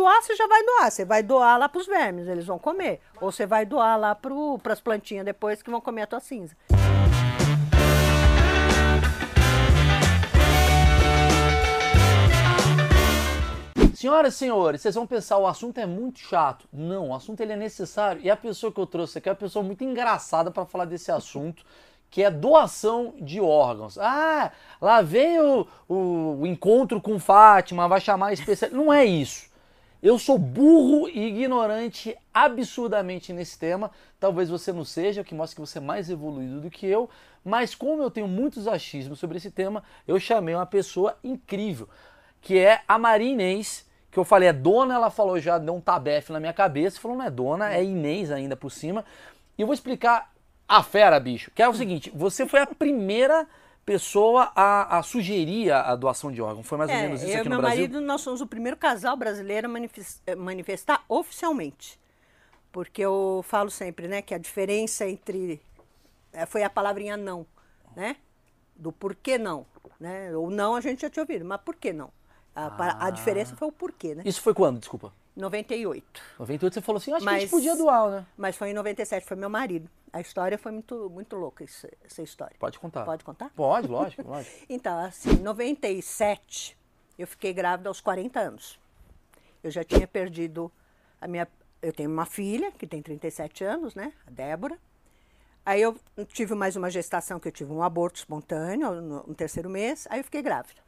doar, você já vai doar. Você vai doar lá para os vermes, eles vão comer. Ou você vai doar lá para as plantinhas depois que vão comer a tua cinza. Senhoras e senhores, vocês vão pensar, o assunto é muito chato. Não, o assunto ele é necessário. E a pessoa que eu trouxe aqui é uma pessoa muito engraçada para falar desse assunto, que é doação de órgãos. Ah, lá vem o, o, o encontro com Fátima, vai chamar especial. Não é isso. Eu sou burro e ignorante absurdamente nesse tema. Talvez você não seja, o que mostra que você é mais evoluído do que eu. Mas como eu tenho muitos achismos sobre esse tema, eu chamei uma pessoa incrível, que é a Maria Inês, que eu falei é dona, ela falou já, deu um tabefe na minha cabeça, falou não é dona, é Inês ainda por cima. E eu vou explicar a fera, bicho, que é o seguinte, você foi a primeira pessoa a, a sugerir a doação de órgão. Foi mais ou É, menos isso eu aqui no meu Brasil? marido, nós somos o primeiro casal brasileiro a eh, manifestar oficialmente. Porque eu falo sempre, né, que a diferença entre... eh, Foi a palavrinha não, né? Do porquê não, né? O não a gente já tinha ouvido, mas por que não? A, pa- a diferença foi o porquê, né? Isso foi quando, desculpa? 98. 98 você falou assim, acho que a gente Mas- podia doar, né? Mas foi em 97, foi meu marido. A história foi muito, muito louca, isso- essa história. Pode contar. Pode contar? Pode, lógico, lógico. Então, assim, em 97, eu fiquei grávida aos 40 anos. Eu já tinha perdido a minha. Eu tenho uma filha, que tem 37 anos, né? A Débora. Aí eu tive mais uma gestação, que eu tive um aborto espontâneo no, no terceiro mês. Aí eu fiquei grávida.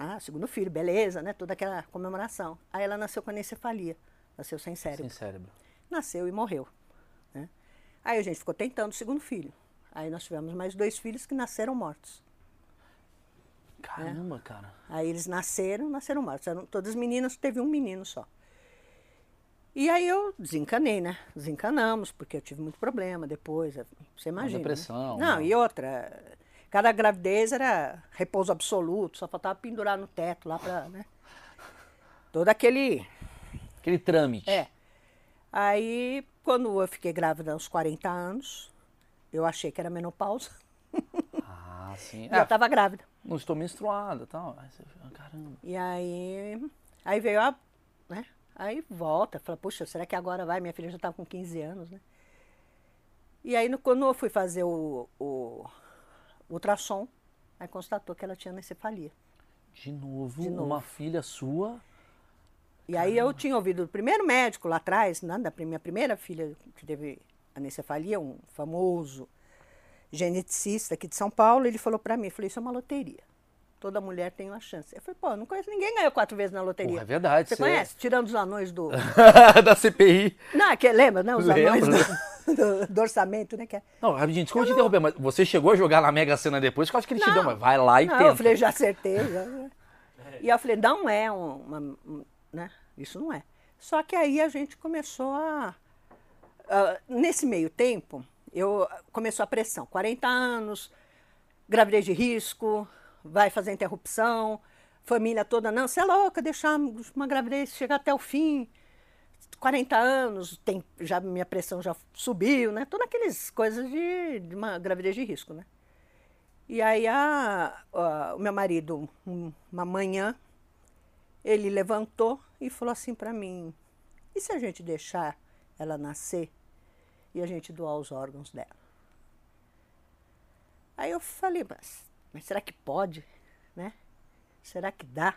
Ah, segundo filho, beleza, né? Toda aquela comemoração. Aí ela nasceu com anencefalia. Nasceu sem cérebro Sem cérebro. nasceu e morreu. Né? Aí a gente ficou tentando o segundo filho. Aí nós tivemos mais dois filhos que nasceram mortos. Caramba, cara. Aí eles nasceram, nasceram mortos. Eram todas meninas, teve um menino só. E aí eu desencanei, né? Desencanamos, porque eu tive muito problema depois. Você imagina. né? depressão, Não, né? e outra. Cada gravidez era repouso absoluto, só faltava pendurar no teto lá pra. Né? Todo aquele. Aquele trâmite. É. Aí, quando eu fiquei grávida aos 40 anos, eu achei que era menopausa. Ah, sim. É, estava grávida. não estou menstruada e tal. Aí você, ah, caramba. E aí, aí veio a, né? Aí volta, fala, puxa, será que agora vai? Minha filha já estava com 15 anos, né? E aí, no- quando eu fui fazer o, o ultrassom, aí constatou que ela tinha anencefalia. De novo, De novo. uma filha sua. E aí eu tinha ouvido do primeiro médico lá atrás, né, da minha primeira filha que teve anencefalia, um famoso geneticista aqui de São Paulo, ele falou para mim, falei, isso é uma loteria. Toda mulher tem uma chance. Eu falei, pô, não conheço ninguém ganhou quatro vezes na loteria. Porra, é verdade, Você você- conhece? Tirando os anões do... da CPI. Não, que lembra, né? Os anões do, do- do orçamento, né? Que é... Não, rapidinho, desculpa te interromper, mas você chegou a jogar na Mega Sena depois, que eu acho que ele te Não. deu, mas vai lá e não, tenta. eu falei, já acertei. já. E eu falei, não é um, uma, um- né? Isso não é. Só que aí a gente começou a... a- nesse meio tempo, eu começou a pressão. 40 anos, gravidez de risco, vai fazer interrupção, família toda, não, você é louca, deixar uma gravidez chegar até o fim. 40 anos, tem, já minha pressão já subiu, né? Todas aquelas coisas de, de uma gravidez de risco, né? E aí a, a- o meu marido, um- uma manhã, ele levantou e falou assim para mim: e se a gente deixar ela nascer e a gente doar os órgãos dela? Aí eu falei, mas, mas será que pode? Né? Será que dá?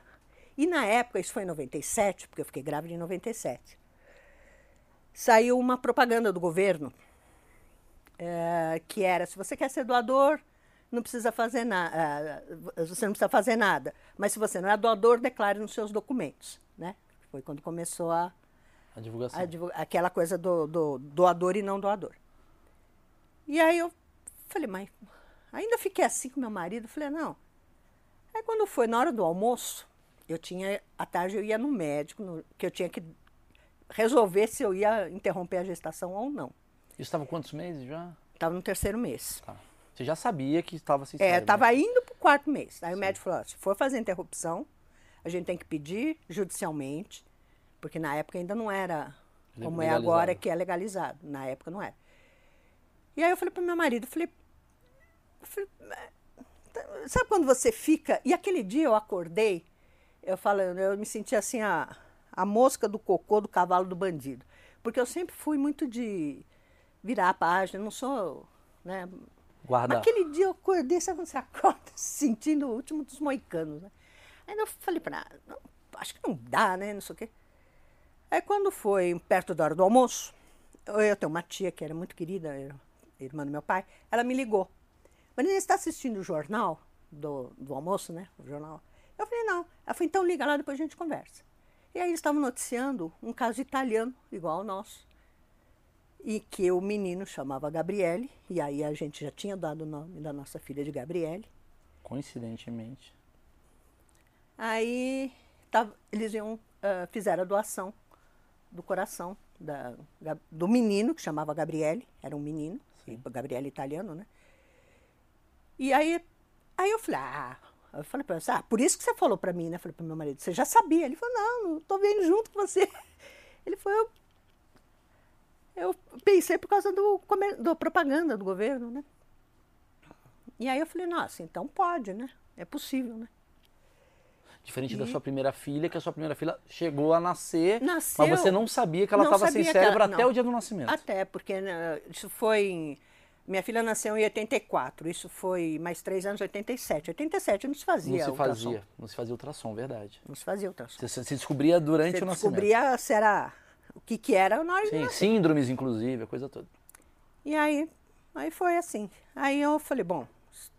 E na época, isso foi em 97, porque eu fiquei grávida em 97, saiu uma propaganda do governo eh, que era: se você quer ser doador, não precisa fazer nada, você não precisa fazer nada. Mas se você não é doador, declare nos seus documentos, né? Foi quando começou a, A divulgação. a divulga- aquela coisa do, do doador e não doador. E aí eu falei, mas ainda fiquei assim com meu marido, falei, não. Aí quando foi na hora do almoço, eu tinha, à tarde eu ia no médico, no- que eu tinha que resolver se eu ia interromper a gestação ou não. Isso estava quantos meses já? Estava no terceiro mês. Tá. Você já sabia que estava sem É, estava né? indo para o quarto mês. Aí o médico falou: se for fazer interrupção, a gente tem que pedir judicialmente, porque na época ainda não era como é agora, que é legalizado. Na época não era. E aí eu falei para meu marido: falei, falei, "Tá- sabe quando você fica. E aquele dia eu acordei, eu falando, eu me senti assim, a, a mosca do cocô do cavalo do bandido. Porque eu sempre fui muito de virar a página, não sou. Né? Guardar. Aquele dia eu acordei, sabe quando você acorda se sentindo o último dos moicanos, né? Aí eu falei para ela, acho que não dá, né? Não sei o quê. Aí quando foi perto da hora do almoço, eu tenho uma tia que era muito querida, irmã do meu pai, ela me ligou. Marina, você está assistindo o jornal do, do almoço, né? O jornal. Eu falei, não. Ela falou, então liga lá, depois a gente conversa. E aí eles estavam noticiando um caso italiano, igual ao nosso, e que o menino chamava Gabriele, e aí a gente já tinha dado o nome da nossa filha de Gabriele. Coincidentemente. Aí tava, eles iam, uh, fizeram a doação do coração da, do menino, que chamava Gabriele, era um menino, Gabriele italiano, né? E aí, aí eu falei, ah, eu falei para você, ah, por isso que você falou para mim, né? Eu falei para meu marido, você já sabia? Ele falou, não, não tô vendo junto com você. Ele falou, eu, eu pensei por causa do, do propaganda do governo, né? E aí eu falei, nossa, então pode, né? É possível, né? Diferente e... da sua primeira filha, que a sua primeira filha chegou a nascer, Nasceu, mas você não sabia que ela estava sem cérebro ela, até o dia do nascimento. Até, porque né, isso foi em, Minha filha nasceu em 84, isso foi mais três anos, 87. 87 não se fazia Não se ultrassom. fazia, não se fazia ultrassom, verdade. Não se fazia ultrassom. Você, você descobria durante você o nascimento. descobria se era, o que que era nós Sim, síndromes inclusive, a coisa toda. E aí, aí foi assim. Aí eu falei, bom,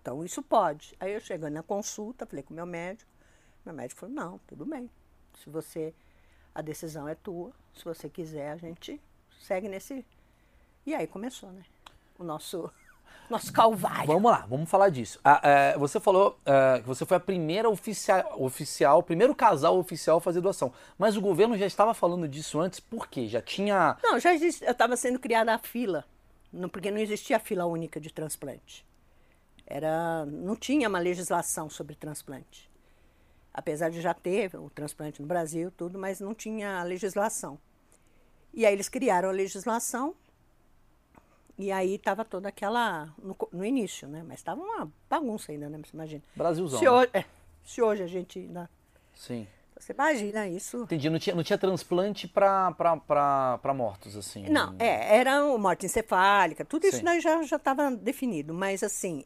então isso pode. Aí eu chegando na consulta, falei com o meu médico, meu médico falou, não, tudo bem. Se você, a decisão é tua, se você quiser, a gente segue nesse. E aí começou, né? O nosso, nosso calvário. Vamos lá, vamos falar disso. Ah, é, você falou é, que você foi a primeira oficial, oficial, primeiro casal oficial a fazer doação. Mas o governo já estava falando disso antes, por quê? Já tinha. Não, já eu estava sendo criada a fila, não, porque não existia fila única de transplante. Era, não tinha uma legislação sobre transplante apesar de já ter o transplante no Brasil, tudo, mas não tinha legislação. E aí eles criaram a legislação e aí estava toda aquela no, no, início, né? Mas estava uma bagunça ainda, né? Você imagina. Brasilzão. Se hoje, é, se hoje a gente ainda. Sim. Você imagina isso? Entendi. Não tinha, não tinha transplante para mortos, assim? Não, é, era morte encefálica, tudo isso daí já estava definido. Mas, assim,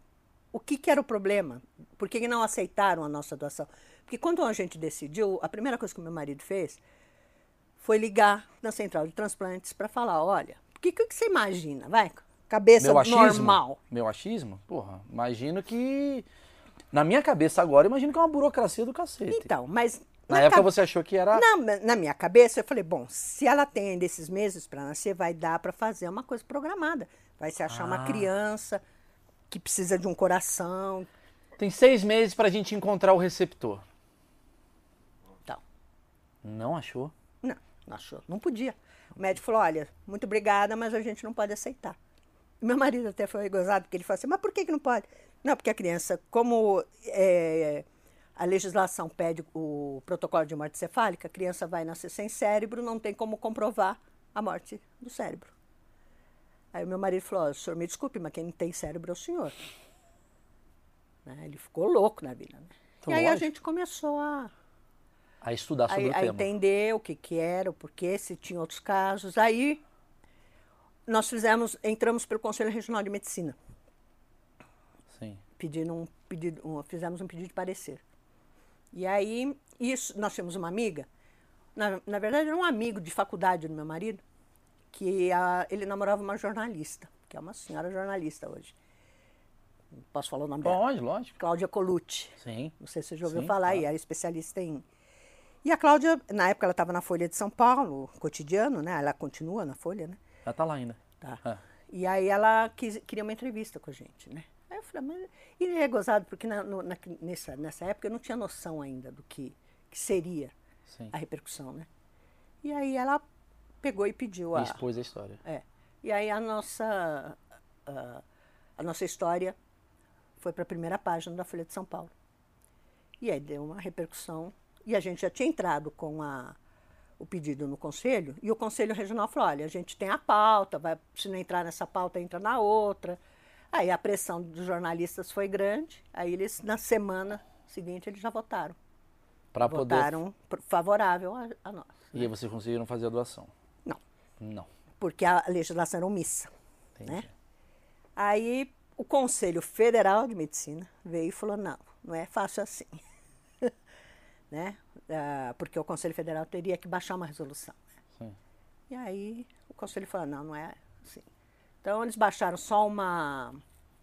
o que, que era o problema? Por que, que não aceitaram a nossa doação? Porque quando a gente decidiu, a primeira coisa que o meu marido fez foi ligar na central de transplantes para falar, olha, que, que você imagina? Vai, cabeça meu achismo, normal. Meu achismo? Porra, imagino que... Na minha cabeça agora, imagino que é uma burocracia do cacete. Então, mas... Na, na época você achou que era... Na, na minha cabeça, eu falei, bom, se ela tem ainda esses meses para nascer, vai dar para fazer uma coisa programada. Vai se achar ah. uma criança que precisa de um coração. Tem seis meses para a gente encontrar o receptor. Não achou? Não, não achou. Não podia. O médico falou: olha, muito obrigada, mas a gente não pode aceitar. Meu marido até foi gozado, porque ele falou assim: mas por que, que não pode? Não, porque a criança, como é, a legislação pede o protocolo de morte cefálica, a criança vai nascer sem cérebro, não tem como comprovar a morte do cérebro. Aí o meu marido falou: oh, o senhor me desculpe, mas quem não tem cérebro é o senhor. Né? Ele ficou louco na vida. Né? Então, e aí a gente começou a a estudar sobre a, o tema. A entender o que, que era, o porquê, se tinha outros casos. Aí nós fizemos, entramos pelo Conselho Regional de Medicina. Sim. Pedindo um pedido, um, fizemos um pedido de parecer. E aí, isso, nós tínhamos uma amiga, na, na verdade era um amigo de faculdade do meu marido, que a, ele namorava uma jornalista, que é uma senhora jornalista hoje. Posso falar o nome Pode, dela? Pode, lógico. Cláudia Colucci. Sim. Não sei se você já ouviu Sim, falar, claro. e era especialista em e a Cláudia, na época, ela estava na Folha de São Paulo, cotidiano, né? Ela continua na Folha, né? Ela está lá ainda. Tá. É. E aí ela quis, queria uma entrevista com a gente, né? Aí eu falei, mas... E é gozado, porque na, no, na, nessa, nessa época eu não tinha noção ainda do que, que seria Sim. a repercussão, né? E aí ela pegou e pediu a... E expôs a história. É. E aí a nossa, a, a nossa história foi para a primeira página da Folha de São Paulo. E aí deu uma repercussão e a gente já tinha entrado com a, o pedido no conselho, e o conselho regional falou: olha, a gente tem a pauta, vai, se não entrar nessa pauta, entra na outra. Aí a pressão dos jornalistas foi grande, aí eles, na semana seguinte, eles já votaram. Pra poder- votaram favorável a, a nós. E aí vocês conseguiram fazer a doação? Não, Não. porque a legislação era omissa. Entendi. Né? Aí o Conselho Federal de Medicina veio e falou: não, não é fácil assim. Né? Ah, porque o Conselho Federal teria que baixar uma resolução. né? E aí o Conselho falou: não, não é assim. Então eles baixaram só uma.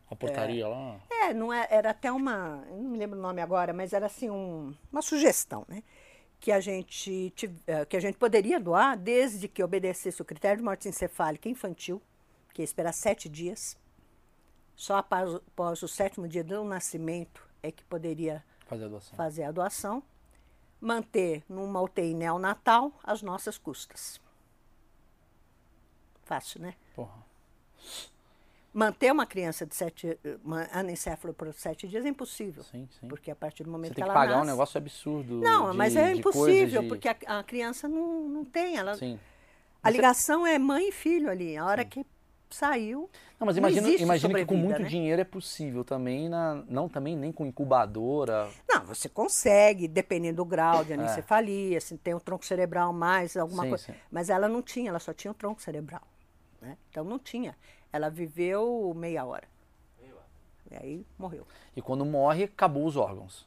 A portaria lá. É, não é, era até uma. Não me lembro o nome agora, mas era assim um- uma sugestão, né? Que a, gente, eh, que a gente poderia doar desde que obedecesse o critério de morte encefálica infantil, que é esperar sete dias. Só após, após o sétimo dia do nascimento é que poderia Fazer a doação. fazer a doação. Manter numa UTI neonatal às nossas custas. Fácil, né? Porra. Manter uma criança de sete, uma anencefalo por sete dias é impossível. Sim, sim. Porque a partir do momento Você que tem que ela pagar um nasce... negócio absurdo. Não, de- mas é impossível, de- porque a, a criança não, não tem. Ela, Sim. a ligação é mãe e filho ali. A hora que saiu. Não, mas não imagina, existe imagina que com muito né? dinheiro é possível também, na, não também nem com incubadora. Não, você consegue, dependendo do grau de anencefalia, se tem um tronco cerebral mais, alguma É. Sim, coisa. sim. Mas ela não tinha, ela só tinha o tronco cerebral. Né? Então não tinha. Ela viveu meia hora. E aí morreu. E quando morre, acabou os órgãos.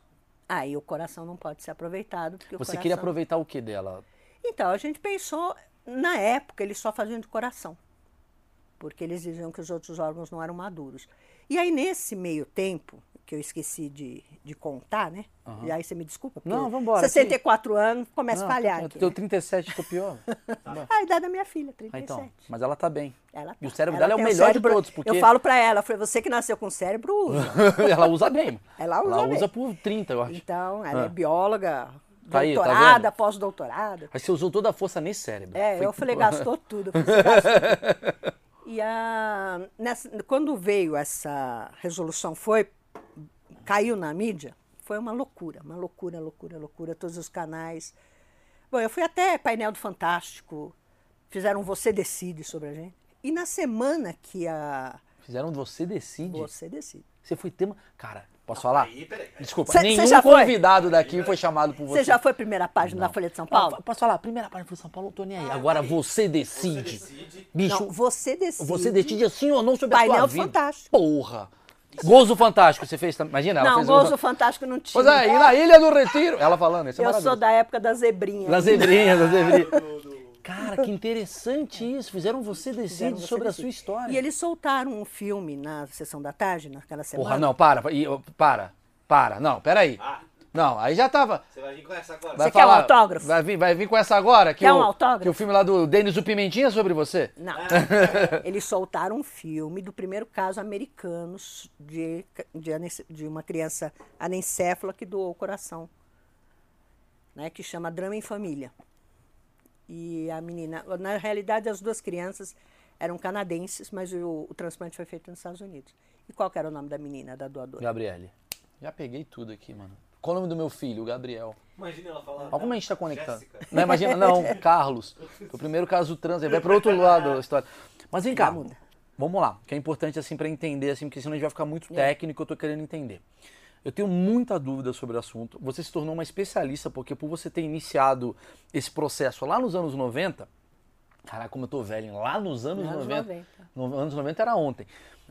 Aí o coração não pode ser aproveitado. Porque o Você coração... queria aproveitar o que dela? Então, a gente pensou, na época, eles só faziam de coração. Porque eles diziam que os outros órgãos não eram maduros. E aí, nesse meio tempo, que eu esqueci de, de contar, né? E aí você me desculpa, Não, vambora, 64 anos, começa Não, a falhar eu tenho né? 37, tô pior. A idade da minha filha, Ah, 37. então, mas ela tá bem. Ela E o tá. cérebro Ela dela é o melhor de cérebro- todos, porque Eu falo pra ela, falei, você que nasceu com cérebro, usa. ela usa bem. Ela usa Ela bem. usa por 30, eu acho. Então, ela Ah. é bióloga, Tá aí, tá doutorada, vendo? pós-doutorada. Mas você usou toda a força nesse cérebro. É, Foi- eu falei, gastou tudo. Eu falei, "Você gastou". e a, nessa, quando veio essa resolução, foi, caiu na mídia, foi uma loucura, uma loucura, loucura, loucura, todos os canais. Bom, eu fui até painel do Fantástico, fizeram Você Decide sobre a gente. E na semana que a Fizeram Você Decide. Você Decide. Você foi tema. Cara, posso falar? Aí, peraí. Desculpa, Cê- cê nenhum foi? convidado daqui foi chamado por você. Você já foi primeira página da Folha de São Paulo? Ah, posso falar? Primeira página foi São Paulo, eu tô nem aí. Agora você decide. decide. Bicho, Não, Você Decide. você decide assim ou não sobre a Painel sua vida. Fantástico. Porra. Gozo Fantástico, você fez também. Imagina, ela Não, fez Gozo Fantástico não tinha. Pois é, e na Ilha do Retiro. Ela falando, isso é Eu sou da época da zebrinha. Das zebrinhas, das zebrinhas. Cara, que interessante isso. Fizeram você Você sobre a Decide. sua história. E eles soltaram um filme na sessão da tarde, naquela semana. Porra, não, para, para, para. Não, peraí. Ah, Não, aí já tava. você vai vir com essa agora. Vai Você quer um falar- autógrafo? Vai vir, vai vir com essa agora? Que Quer o, um autógrafo? Que o filme lá do Denis o Pimentinha é sobre você? Não. Eles soltaram um filme do primeiro caso americano de, de, de uma criança anencéfala que doou o coração, né, que chama Drama em Família. E a menina, na realidade, as duas crianças eram canadenses, mas o, o transplante foi feito nos Estados Unidos. E qual que era o nome da menina, da doadora? Gabriele. Já peguei tudo aqui, mano. Qual o nome do meu filho? Gabriel. Imagina ela falar. Olha como a gente tá conectado. Jéssica. Não, imagina, não, Carlos. Foi o primeiro caso do trans, vai para outro lado da história. Mas vem cá, muda. vamos lá, que é importante assim para entender, assim, porque senão a gente vai ficar É. muito técnico, eu tô querendo entender. Eu tenho muita dúvida sobre o assunto. Você se tornou uma especialista, porque por você ter iniciado esse processo lá nos anos 90, caraca, como eu tô velho, hein? lá nos anos, Anos 90. 90. No, anos 90 era ontem.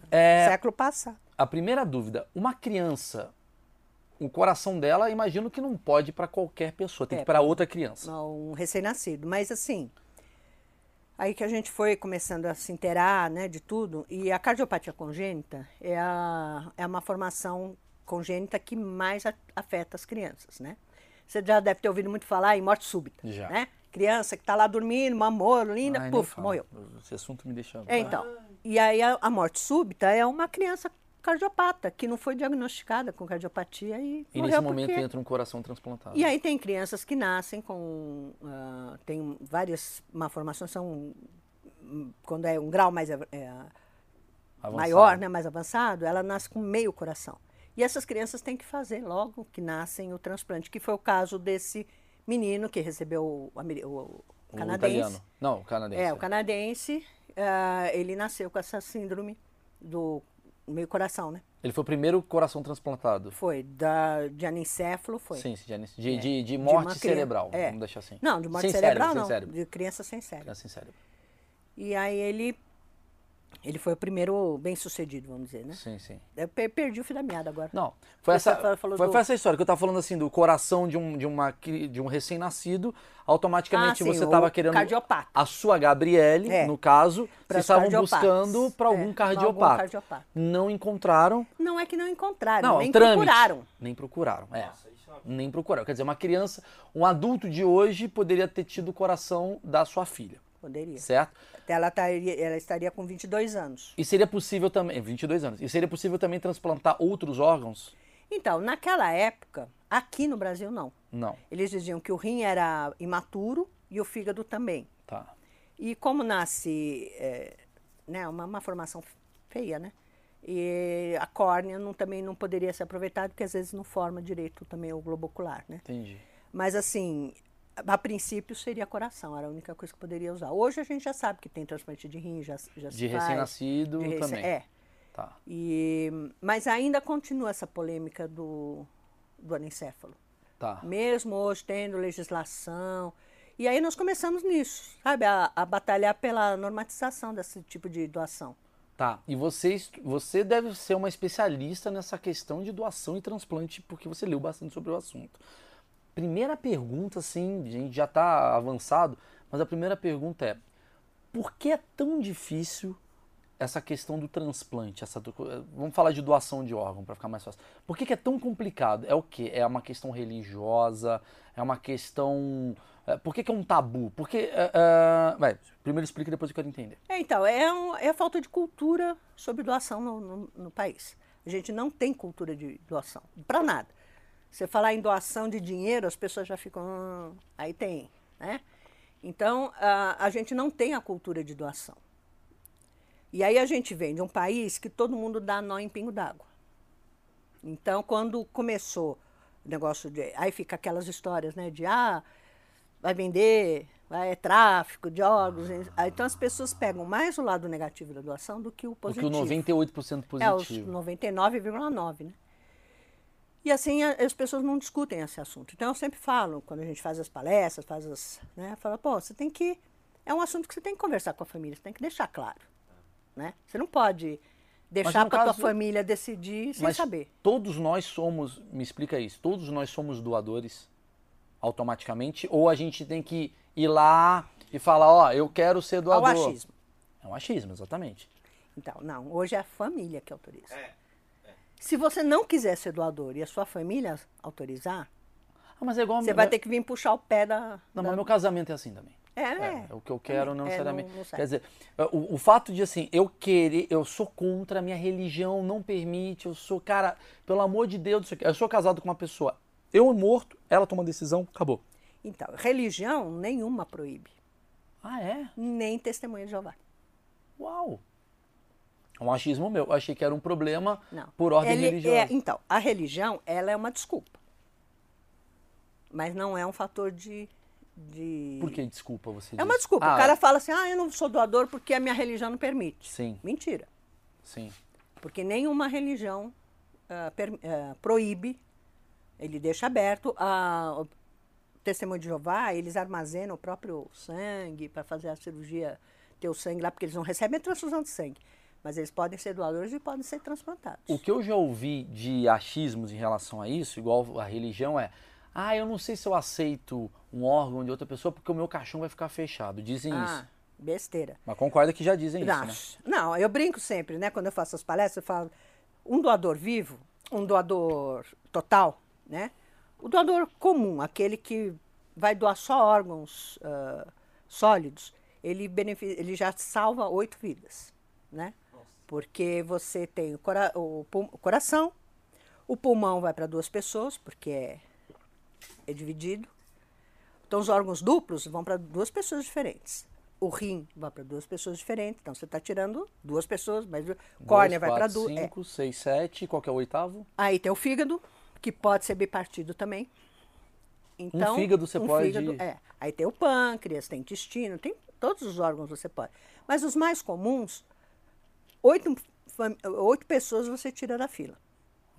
É, Século passado. a primeira dúvida, uma criança, o coração dela, imagino que não pode para qualquer pessoa, tem que É, ir para outra criança. um recém-nascido. Mas assim, aí que a gente foi começando a se inteirar né, de tudo, e a cardiopatia congênita é, a, é uma formação congênita que mais afeta as crianças, né? Você já deve ter ouvido muito falar em morte súbita, Já. né? Criança que está lá dormindo, amor, linda, Ai, puf, morreu. Esse assunto me deixa. É, então, e aí a, a morte súbita é uma criança cardiopata, que não foi diagnosticada com cardiopatia e, E nesse momento porque... entra um coração transplantado. E aí tem crianças que nascem com. ah, tem várias malformações, são. Quando é um grau mais é, Avançado. maior, né, mais avançado, ela nasce com meio coração. E essas crianças têm que fazer logo que nascem o transplante, que foi o caso desse menino que recebeu o, o- o canadense. italiano. Não, o canadense. É, o canadense, ah, ele nasceu com essa síndrome do meio coração, né? Ele foi o primeiro coração transplantado. Foi. Da, de anencéfalo foi. Sim, sim, de, ane- de, de, de morte criança- cerebral. é. Vamos deixar assim. Não, de morte Sem cerebral cérebro, não. Sem cérebro. De criança sem cérebro. Criança sem cérebro. E aí ele. Ele foi o primeiro bem sucedido, vamos dizer, né? Sim, sim. Eu per- perdi o fio da meada agora. Não, foi essa, foi, do- foi essa história que eu tava falando assim, do coração de um, de uma, de um recém-nascido, automaticamente Ah, sim, você tava querendo cardiopata. a sua Gabriele, É. no caso, vocês estavam buscando para algum É, cardiopata. algum cardiopata. Não encontraram. Não é que não encontraram, Não, nem trâmite. procuraram. Nem procuraram, é. Nossa, isso é. Nem procuraram. Quer dizer, uma criança, um adulto de hoje poderia ter tido o coração da sua filha, Poderia. certo? Ela, estaria, ela estaria com 22 anos. E seria possível também, 22 anos, e seria possível também transplantar outros órgãos? Então, naquela época, aqui no Brasil não. Não, Eles diziam que o rim era imaturo e o fígado também. tá. E como nasce é, né, uma, uma formação feia, né? E a córnea não, também não poderia ser aproveitada, porque às vezes não forma direito também o globo ocular, né? Entendi. Mas assim, a princípio seria coração, era a única coisa que poderia usar. Hoje a gente já sabe que tem transplante de rim, já, já se De recém-nascido recém- também. É. Tá. E, mas ainda continua essa polêmica do, do anencéfalo. Tá. Mesmo hoje tendo legislação. E aí nós começamos nisso, sabe? A, a batalhar pela normatização desse tipo de doação. Tá. E você, você deve ser uma especialista nessa questão de doação e transplante, porque você leu bastante sobre o assunto. Primeira pergunta, assim, a gente já está avançado, mas a primeira pergunta é: por que é tão difícil essa questão do transplante? Essa, vamos falar de doação de órgão para ficar mais fácil. Por que, que é tão complicado? É o quê? É uma questão religiosa? É uma questão. é, por que, que é um tabu? Porque. é, é, vai, primeiro explica depois eu quero entender. É, então, é, um- é a falta de cultura sobre doação no, no- no país. A gente não tem cultura de doação, para nada. Você falar em doação de dinheiro, as pessoas já ficam. "Hum, aí tem, né? Então, a, a gente não tem a cultura de doação. E aí a gente vem de um país que todo mundo dá nó em pingo d'água. Então, quando começou o negócio de. Aí fica aquelas histórias, né? De ah, vai vender, vai é tráfico de órgãos. Aí, Então as pessoas pegam mais o lado negativo da doação do que o positivo. o 98% É, os positivo. 99,9, né? E assim a- as pessoas não discutem esse assunto. Então eu sempre falo, quando a gente faz as palestras, faz as. Né, fala, pô, você tem que. É um assunto que você tem que conversar com a família, você tem que deixar claro. Né? Você não pode deixar para tua caso- família decidir sem Mas saber. todos nós somos, me explica isso, todos nós somos doadores automaticamente ou a gente tem que ir lá e falar, ó, eu quero ser doador? achismo. É um achismo, exatamente. Então, não, hoje é a família que autoriza. É. Se você não quiser ser doador e a sua família autorizar, Ah, mas é igual você meu- vai ter que vir puxar o pé da. Não, da- mas meu casamento é assim também. É, É, o que eu quero não É, necessariamente. não- não serve. Quer dizer, o, o fato de assim, eu querer, eu sou contra, minha religião não permite, eu sou, cara, pelo amor de Deus, eu sou casado com uma pessoa, eu morto, ela toma decisão, acabou. Então, religião nenhuma proíbe. Ah, é? Nem testemunha de Jeová. Uau! É um achismo meu. Eu achei que era um problema Não. por ordem Ele religiosa. é- então, a religião, ela é uma desculpa. Mas não é um fator de. de... Por que desculpa você É uma diz? desculpa. Ah, o cara fala assim: ah, eu não sou doador porque a minha religião não permite. Sim. Mentira. Sim. Porque nenhuma religião ah, per- ah, proíbe, ele deixa aberto. A, o testemunho de Jeová, eles armazenam o próprio sangue para fazer a cirurgia, ter o sangue lá, porque eles não recebem a transfusão de sangue. Mas eles podem ser doadores e podem ser transplantados. O que eu já ouvi de achismos em relação a isso, igual a religião, é: ah, eu não sei se eu aceito um órgão de outra pessoa porque o meu caixão vai ficar fechado. Dizem ah, isso. besteira. Mas concorda que já dizem Não, isso, né? não, eu brinco sempre, né? Quando eu faço as palestras, eu falo um doador vivo, um doador total, né? O doador comum, aquele que vai doar só órgãos ah, sólidos, ele, ele já salva oito vidas, né? Porque você tem o, cora- o o coração, o pulmão vai para duas pessoas, porque é, é dividido. Então, os órgãos duplos vão para duas pessoas diferentes. O rim vai para duas pessoas diferentes. Então, você está tirando duas pessoas, mas córnea vai para duas. é. 5, 6, 7, qual que é o oitavo? Aí tem o fígado, que pode ser bipartido também. Então, fígado você pode- fígado, é. Aí tem o pâncreas, tem intestino, tem todos os órgãos você pode. Mas os mais comuns, oito oito pessoas você tira da fila,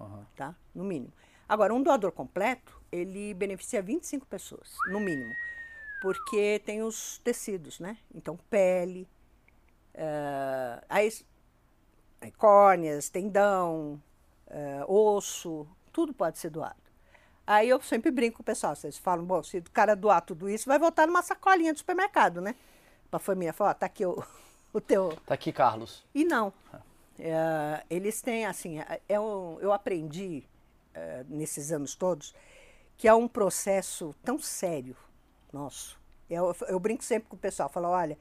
Aham. tá? No mínimo. Agora, um doador completo, ele beneficia 25 pessoas, no mínimo. Porque tem os tecidos, né? Então, pele, eh, aí, aí córneas, tendão, eh, osso, tudo pode ser doado. Aí eu sempre brinco com o pessoal, vocês falam, bom, se o cara doar tudo isso, vai voltar numa sacolinha do supermercado, né? Pra família, falar, ó, tá aqui o, o teu... Tá aqui, Carlos. E não. É, eles têm, assim, é- é um- eu aprendi é, nesses anos todos que é um processo tão sério nosso. Eu, eu brinco sempre com o pessoal, falo, olha,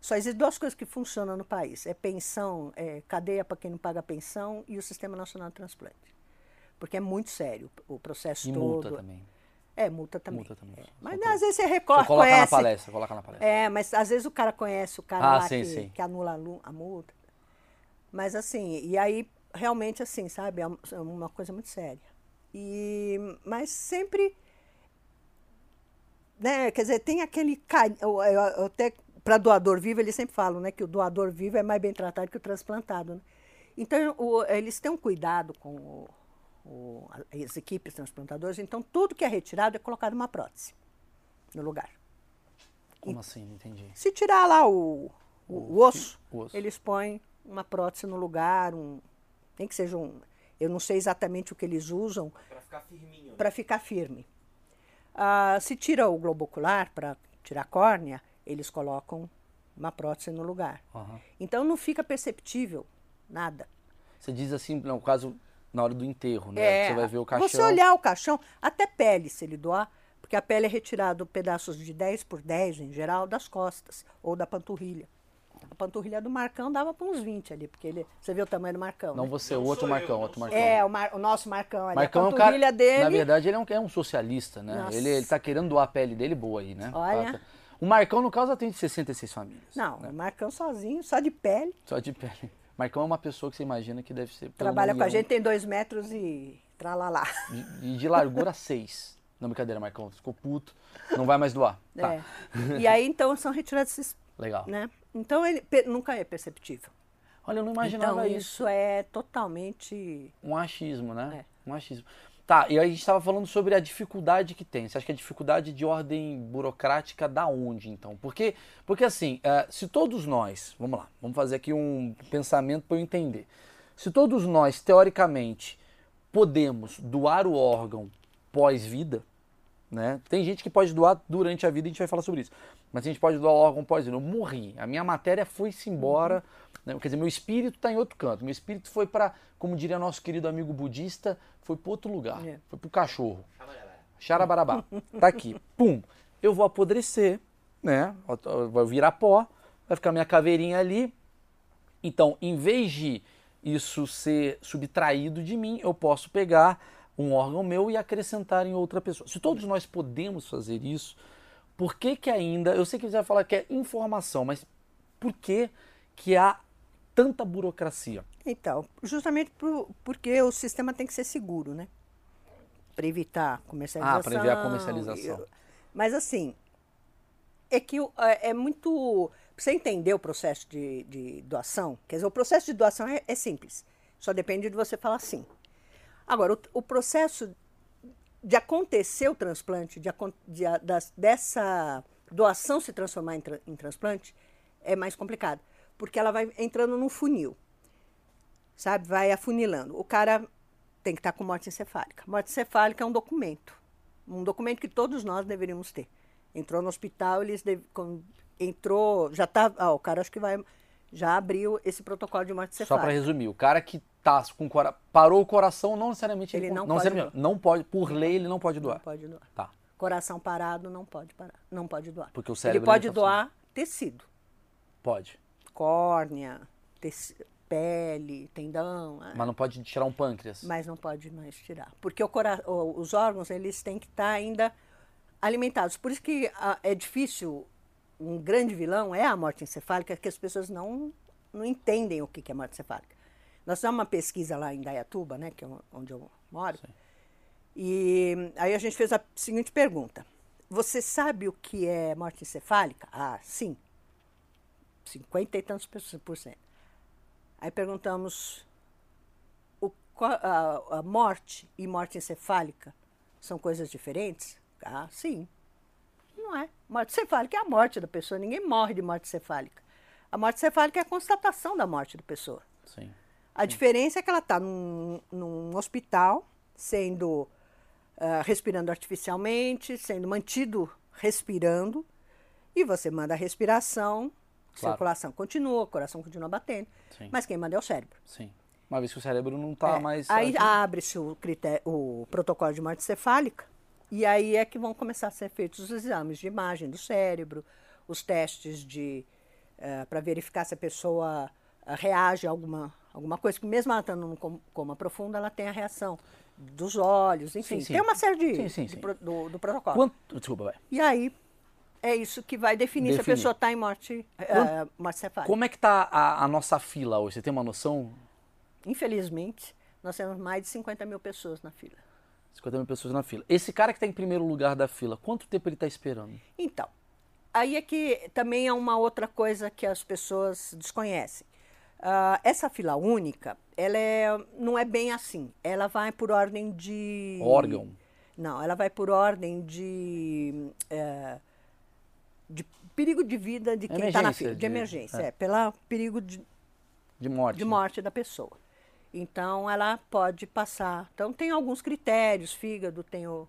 só existem duas coisas que funcionam no país. É pensão, é cadeia para quem não paga pensão e o Sistema Nacional de Transplante. Porque é muito sério o processo E todo. multa também. É, multa também. Multa também. É. Mas pra- às vezes você Você recorre, coloca na conhece. palestra, coloca na palestra. É, mas às vezes o cara conhece o cara Ah, lá sim, que, sim. que anula a multa. Mas assim, e aí realmente assim, sabe, é é uma coisa muito séria. E, mas sempre, né, quer dizer, tem aquele eu- eu- eu até para doador vivo, eles sempre falam, né, que o doador vivo é mais bem tratado que o transplantado, né? Então, o- eles têm um cuidado com o- o- as equipes transplantadoras, então tudo que é retirado é colocado uma prótese no lugar. Como assim? Não entendi. Se tirar lá o, o, o osso, o osso. eles põem uma prótese no lugar, um, nem que seja um. Eu não sei exatamente o que eles usam Pra ficar firminho. né? para ficar firme. Ah, se tira o globo ocular para tirar a córnea, eles colocam uma prótese no lugar. Aham. Então não fica perceptível nada. Você diz assim, no caso, na hora do enterro, né? você vai ver o caixão. É, Você olhar o caixão, até pele, se ele doar, porque a pele é retirada pedaços de 10 por 10, em geral, das costas ou da panturrilha. A panturrilha do Marcão dava para uns 20 ali, porque ele, você vê o tamanho do Marcão. Não né? você, o outro eu, Marcão, não outro Marcão. É, o, Mar- o nosso Marcão ali. Marcão a é um panturrilha cara, dele. na verdade, ele é um, é um socialista, né? Nossa. Ele, ele tá querendo doar a pele dele boa aí, né? Olha. Tá- O Marcão, no caso, atende 66 famílias. Não, né? o Marcão sozinho, só de pele. Só de pele. Marcão é uma pessoa que você imagina que deve ser... Trabalha com a gente, tem dois metros e tralalá. De, de largura 6. Não, brincadeira, Marcão. Ficou puto. Não vai mais doar. Tá. É. E aí, então, são retirados esses, Legal. né? Então, ele nunca é perceptível. Olha, eu não imaginava então, isso. isso é totalmente... Um achismo, né? É. Um achismo. Tá, e a gente estava falando sobre a dificuldade que tem. Você acha que a dificuldade de ordem burocrática da onde, então? Porque, porque assim, eh, se todos nós, vamos lá, vamos fazer aqui um pensamento para eu entender. Se todos nós, teoricamente, podemos doar o órgão pós-vida, né? Tem gente que pode doar durante a vida, a gente vai falar sobre isso. Mas a gente pode doar o órgão pós-vida. Eu morri, a minha matéria foi-se embora, né? quer dizer, meu espírito está em outro canto. Meu espírito foi para, como diria nosso querido amigo budista, foi para outro lugar, É. foi para o cachorro. Xarabarabá. Tá aqui. Pum. Eu vou apodrecer, né? Vai virar pó, vai ficar minha caveirinha ali. Então, em vez de isso ser subtraído de mim, eu posso pegar um órgão meu e acrescentar em outra pessoa. Se todos nós podemos fazer isso, por que que ainda, eu sei que você vai falar que é informação, mas por que que há tanta burocracia? Então, justamente por- porque o sistema tem que ser seguro, né? Para evitar comercialização. Ah, pra evitar a comercialização. e- Mas assim, é que é, é muito. Pra você entender o processo de, de doação, quer dizer, o processo de doação é, é simples. Só depende de você falar sim. Agora, o, o processo de acontecer o transplante, de, de das- dessa doação se transformar em, tra- em transplante, é mais complicado. Porque ela vai entrando num funil sabe? Vai afunilando. O cara tem que estar com morte encefálica. Morte encefálica é um documento. Um documento que todos nós deveríamos ter. Entrou no hospital, eles com- entrou, já tá, ah, o cara acho que vai já abriu esse protocolo de morte Só para encefálica. resumir, o cara que tá com cora... parou o coração, não necessariamente Ele ele, não não, pode necessariamente- não pode, por lei ele não pode Não doar. pode doar. Tá. Coração parado não pode parar, não pode doar. Porque o Ele cérebro pode ele tá doar tecido, Pode. córnea, pele, tendão, ah, Mas não pode tirar um pâncreas. mas não pode mais tirar. Porque o cora- os órgãos eles têm que estar ainda alimentados. Por isso que é difícil, um grande vilão é a morte encefálica, que as pessoas não, não entendem o que que é morte encefálica. Nós fizemos uma pesquisa lá em Dayatuba, né, que é onde eu moro, e aí a gente fez a seguinte pergunta. Você sabe o que é morte encefálica? Ah, sim. 50 e tantos por cento. Aí perguntamos o, a, a morte e morte encefálica são coisas diferentes? Ah, sim. Não é. Morte cefálica é a morte da pessoa. Ninguém morre de morte cefálica. A morte cefálica é a constatação da morte da pessoa. Sim. A diferença é que ela está num, num hospital, sendo ah, respirando artificialmente, sendo mantido respirando, e você manda a respiração, Claro. circulação continua, o coração continua batendo, Sim. mas quem manda é o cérebro. Sim. Uma vez que o cérebro não tá É, mais. Aí abre-se o, o protocolo de morte cefálica, e aí é que vão começar a ser feitos os exames de imagem do cérebro, os testes de para verificar se a pessoa eh, reage a alguma, alguma coisa, porque mesmo ela estando num com- coma profundo, ela tem a reação dos olhos, enfim, Sim, sim. tem uma série de, Sim, de pro- do, do protocolo. Quanto... Desculpa, vai. E aí é isso que vai definir, se a pessoa está em morte, eh, Quanto- morte cefálica. Como é que tá a, a nossa fila hoje? Você tem uma noção? Infelizmente, nós temos mais de 50 mil pessoas na fila. 50 mil pessoas na fila. Esse cara que tá em primeiro lugar da fila, quanto tempo ele tá esperando? Então, aí é que também é uma outra coisa que as pessoas desconhecem. Ah, essa fila única, ela é, não é bem assim. Ela vai por ordem de. Órgão. Não, ela vai por ordem de. eh, de perigo de vida de quem está na fila. De, de- emergência, é. é. pela perigo de, De morte. de morte da pessoa. Então, ela pode passar. Então, tem alguns critérios, fígado, tem o,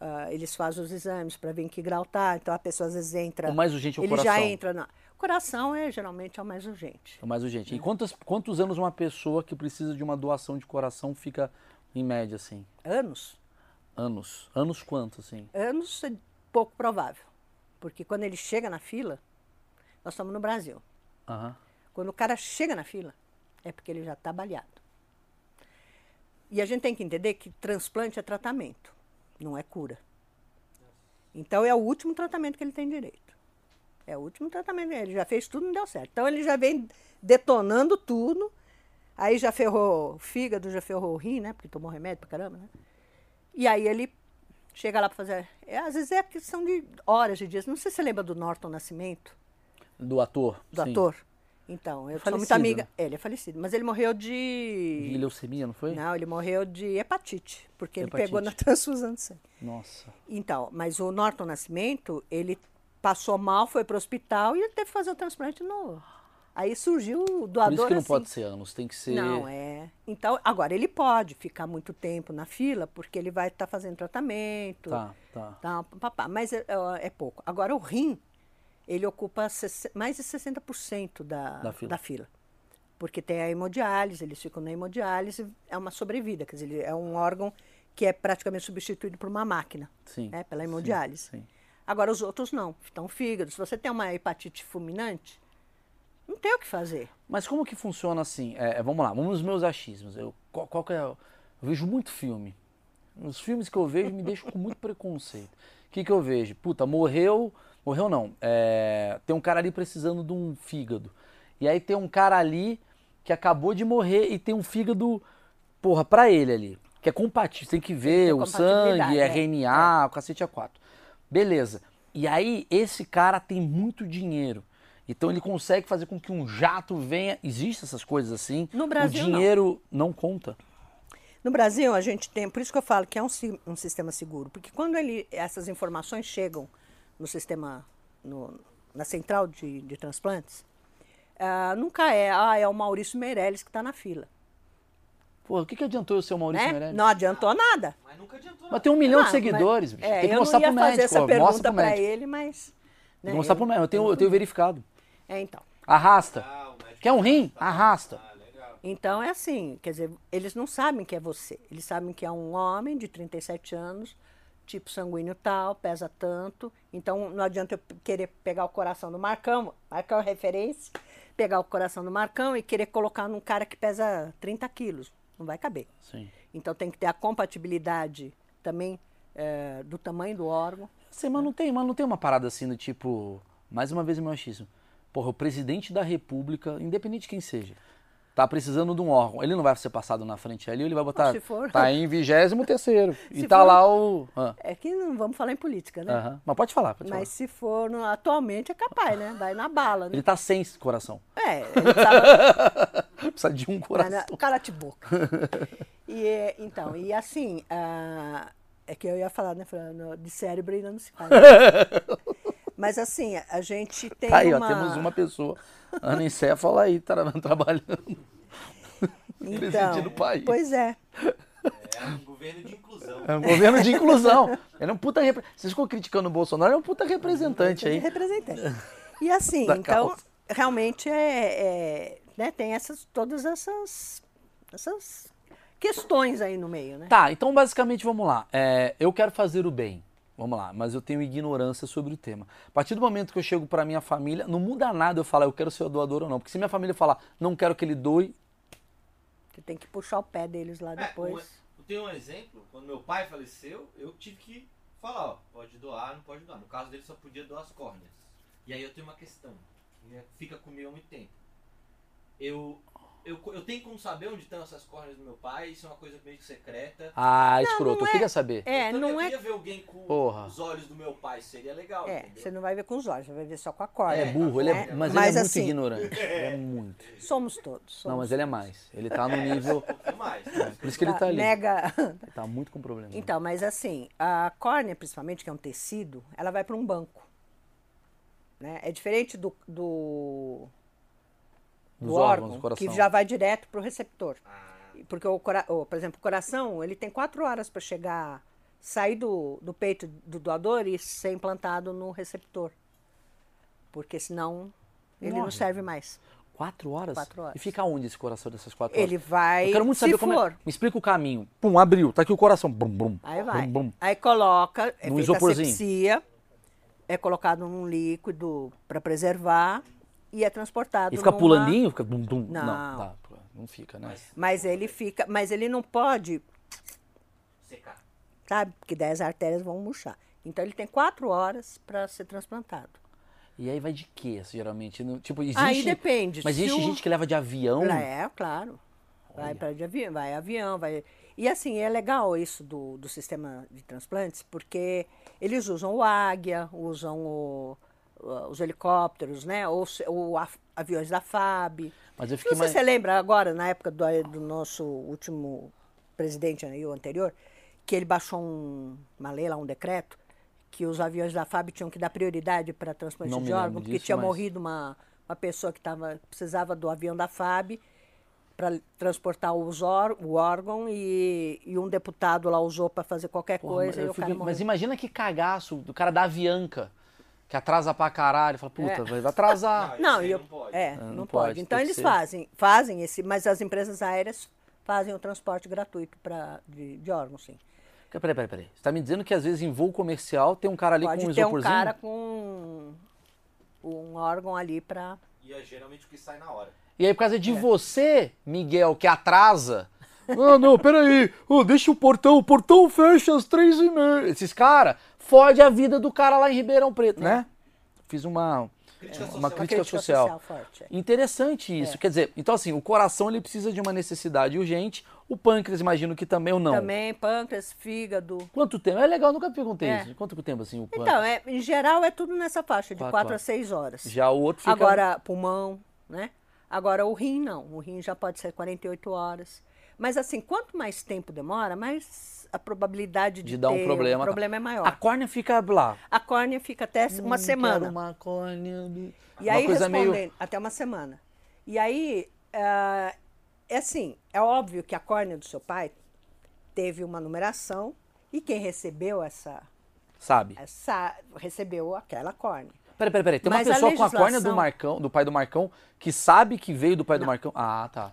ah, eles fazem os exames para ver em que grau tá. Então, a pessoa às vezes entra. O mais urgente é o ele coração. já entra na. Coração é geralmente é o mais urgente. É o mais urgente. E quantos, quantos anos uma pessoa que precisa de uma doação de coração fica em média, assim? Anos? Anos. Anos quanto, assim? Anos é pouco provável. Porque quando ele chega na fila, nós estamos no Brasil. Aham. Quando o cara chega na fila, é porque ele já está baleado. E a gente tem que entender que transplante é tratamento, não é cura. Então é o último tratamento que ele tem direito. É o último tratamento. Ele já fez tudo, não deu certo. Então ele já vem detonando tudo. Aí já ferrou o fígado, já ferrou o rim, né? Porque tomou remédio pra caramba, né? E aí ele chega lá para fazer. é, às vezes é questão de horas, de dias. Não sei se você lembra do Norton Nascimento Do ator? do Sim. ator. Então, eu sou muito Falecido, amiga. né? Ele é falecido, mas ele morreu De de. leucemia, não foi? Não, ele morreu de hepatite, porque ele Hepatite. pegou na transfusão de sangue. Nossa. Então, mas o Norton Nascimento, ele passou mal, foi para o hospital e ele teve que fazer o transplante no. Aí surgiu o doador. Por isso que não assim. pode ser anos, tem que ser. Não, é. Então, agora ele pode ficar muito tempo na fila, porque ele vai estar fazendo tratamento. Tá, tá. Tá, papá, mas é, é- pouco. Agora, o rim, ele ocupa mais de 60% da, Da fila. fila. Porque tem a hemodiálise, eles ficam na hemodiálise, é uma sobrevida, quer dizer, é um órgão que é praticamente substituído por uma máquina, Sim. né, pela sim, hemodiálise. Sim. Agora, os outros não. Então, fígado, se você tem uma hepatite fulminante, não tem o que fazer. Mas como que funciona assim? É, é, vamos lá, vamos nos meus achismos. Eu, qual, qual é, eu vejo muito filme. Os filmes que eu vejo me deixam com muito preconceito. O que, que eu vejo? Puta, morreu. Morreu não. É, tem um cara ali precisando de um fígado. E aí tem um cara ali que acabou de morrer e tem um fígado, porra, pra ele ali. Que é compatível. Tem que ver ter o sangue, é. RNA, o cacete a quatro. Beleza. E aí, esse cara tem muito dinheiro. Então ele consegue fazer com que um jato venha. Existem essas coisas assim? No Brasil, O dinheiro não, conta. No Brasil, a gente tem, por isso que eu falo que é um, um sistema seguro, porque quando ele, essas informações chegam no sistema, no- na central de, de transplantes, ah, nunca é, ah, é o Maurício Meirelles que está na fila. Pô, o que, que adiantou eu ser o Maurício Né? Meirelles? Não adiantou nada. Mas nunca adiantou. Mas tem um milhão de Ah, seguidores, mas- bicho. é, tem que eu mostrar não ia pro fazer médico. essa ó, pergunta pro para médico. ele, mas... Tem né, que mostrar eu- pro médico. Eu tenho, eu tenho verificado. É, então. Arrasta. Ah, Quer um rim? Arrasta. Ah, legal. Então é assim, quer dizer, eles não sabem que é você. Eles sabem que é um homem de 37 anos, tipo sanguíneo tal, pesa tanto. Então não adianta eu querer pegar o coração do Marcão, Marcão é referência, pegar o coração do Marcão e querer colocar num cara que pesa 30 quilos. Não vai caber. Sim. Então tem que ter a compatibilidade também eh, do tamanho do órgão. Sim, mas não tem, mas não tem uma parada assim do tipo. Mais uma vez o meu achismo. Porra, o presidente da república, independente de quem seja, tá precisando de um órgão. Ele não vai ser passado na frente ali, ele vai botar. Se for. Tá em vigésimo terceiro. E tá for- lá o. ah, É que não vamos falar em política, né? Mas pode falar, pode Mas falar. se for no- atualmente é capaz, né? Vai na bala, né? Ele tá sem coração. É, ele tava Precisa de um coração. né, Cala de boca. e, é, então, e assim, ah, é que eu ia falar, né, falando de cérebro ainda não se fala. Mas assim, a gente tem Tá aí, uma... ó, temos uma pessoa anencefala aí tra trabalhando. então, o país. Pois é. É um governo de inclusão. É um governo de inclusão. Ele é um puta. Repre... Vocês ficam criticando o Bolsonaro, é um puta representante aí. representante. E assim, então, causa. realmente é, é, né, tem essas, todas essas, essas questões aí no meio, né? Tá, então basicamente vamos lá. É, eu quero fazer o bem. Vamos lá, mas eu tenho ignorância sobre o tema. A partir do momento que eu chego pra minha família, não muda nada eu falar eu quero ser doador ou não. Porque se minha família falar não quero que ele doe, Você tem que puxar o pé deles lá É, depois. um- eu tenho um exemplo, quando meu pai faleceu, eu tive que falar, ó, pode doar, não pode doar. No caso dele só podia doar as córneas. E aí eu tenho uma questão, que é- fica comigo há muito tempo. Eu, eu, eu tenho como saber onde estão essas córneas do meu pai, isso é uma coisa meio que secreta. ah, escroto, não eu é- queria saber. É, eu também não é queria ver alguém com Porra. os olhos do meu pai, seria legal, É, entendeu? você não vai ver com os olhos, você vai ver só com a corda. É burro, ele é, né? mas, Mas ele é muito assim- ignorante. Ele é muito. Somos todos. Somos Não, mas ele é mais. Ele tá no nível. Um pouquinho mais. Por isso que ele tá ali. Mega. Ele tá muito com problema. Então, mas assim, a córnea, principalmente, que é um tecido, ela vai para um banco. Né? É diferente do, do, do órgãos, órgão, do coração. que já vai direto para o receptor. Ah, Porque, o, por exemplo, o coração, ele tem quatro horas para chegar, sair do, do peito do doador e ser implantado no receptor. Porque senão ele não serve mais. Quatro horas? Quatro horas. E fica onde esse coração dessas quatro horas? Ele vai, Eu quero muito se saber como for, é. Me explica o caminho. Pum, abriu. Tá aqui o coração. Brum, brum. Aí vai. Brum, brum. Aí coloca, é a isoporzinho. sepsia, é colocado num líquido para preservar e é transportado E fica numa- pulandinho? Fica bum, bum. Não. tá, não fica, né? Mas ele fica, mas ele não pode, secar. sabe? Porque daí as artérias vão murchar. Então ele tem quatro horas para ser transplantado. E aí vai de quê, geralmente? Não- Tipo, existe... Aí depende. Mas existe o- gente que leva de avião? É, claro. Vai para de avião, vai avião, vai. E assim, é legal isso do, do sistema de transplantes, porque eles usam o águia, usam o- o- os helicópteros, né? Ou, ou aviões da FAB. Mas eu Não fiquei sei mais... se você lembra agora, na época do, do nosso último presidente aí, o anterior, que ele baixou um- uma lei lá, um decreto, que os aviões da FAB tinham que dar prioridade para transplante Não de órgão, porque disso, tinha mas- morrido uma, uma pessoa que tava, precisava do avião da FAB para transportar os or, o órgão e, e um deputado lá usou para fazer qualquer Porra, coisa fico- morreu. Mas imagina que cagaço do cara da Avianca, que atrasa pra caralho. Fala, puta, É. vai atrasar. Não, e eu- não pode. É, não, não pode. pode, Então tem eles ser. fazem, fazem esse, mas as empresas aéreas fazem o transporte gratuito pra, de, de órgãos, sim. Peraí, peraí, peraí. Você tá me dizendo que às vezes em voo comercial tem um cara ali Pode com um ter um isoporzinho? cara com um órgão ali para E é geralmente o que sai na hora. E aí, por causa É. de você, Miguel, que atrasa. Ah, não, peraí. Ô, deixa o portão. O portão fecha às três e meia. Esses caras fode a vida do cara lá em Ribeirão Preto, né? Fiz uma, Crítica uma social. crítica, crítica social. é. Interessante isso. Quer dizer, então assim, o coração ele precisa de uma necessidade urgente. O pâncreas, imagino que também ou não. Também pâncreas, fígado. Quanto tempo? É legal, nunca perguntei É. isso. Quanto tempo assim o pâncreas? Então, é, em geral é tudo nessa faixa, de Quatro 4 a horas. 6 horas. Já o outro fica... Agora, pulmão, né? Agora, o rim não. O rim já pode ser 48 horas. Mas, assim, quanto mais tempo demora, mais a probabilidade de, de dar um problema. o problema é maior. A córnea fica lá. A córnea fica até uma Hum, semana. quero uma córnea. do- E uma aí, coisa respondendo, meio... até uma semana. E aí, ah, é assim, é óbvio que a córnea do seu pai teve uma numeração e quem recebeu essa, Sabe? essa recebeu aquela córnea. Peraí, peraí, peraí. Tem uma Mas a pessoa com a córnea do legislação- Marcão, do pai do Marcão, que sabe que veio do pai do Marcão. Ah, tá.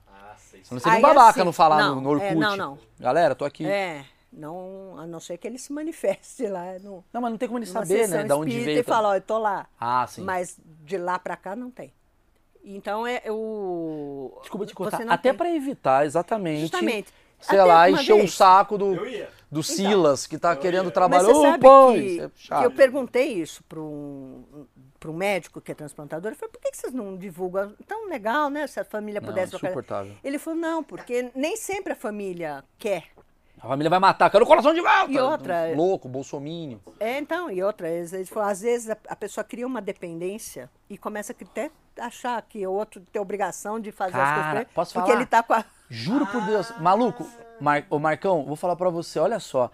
Não seria um babaca assim, não falar não, no, no Orkut. é, não, não. Galera, tô aqui. É, não, a não ser que ele se manifeste lá no, Não, mas não tem como ele saber, né? Da onde veio. e falar, ó, eu tô lá. Ah, sim. Mas de lá pra cá não tem. Então é o. Desculpa te cortar. não Até tem- pra evitar, exatamente. Justamente. Sei Até lá, encher o vez- saco do, ia. do Silas, que tá querendo Mas trabalhar. você Ô, sabe pai, que, é que eu perguntei isso para um, para um médico que é transplantador, ele falou, por que que vocês não divulgam? Tão legal, né? Se a família Não, pudesse... trocar." insuportável. Ele falou, não, porque nem sempre a família quer. A família vai matar, quero o coração de volta. E outra- Louco, bolsomínio. É, então, e outra, eles falam, às vezes a, a pessoa cria uma dependência e começa a até achar que o outro tem obrigação de fazer as Cara, coisas pra ele, posso porque falar? ele tá com a... Juro por Deus. Maluco, Mar... ô Marcão, vou falar pra você, olha só.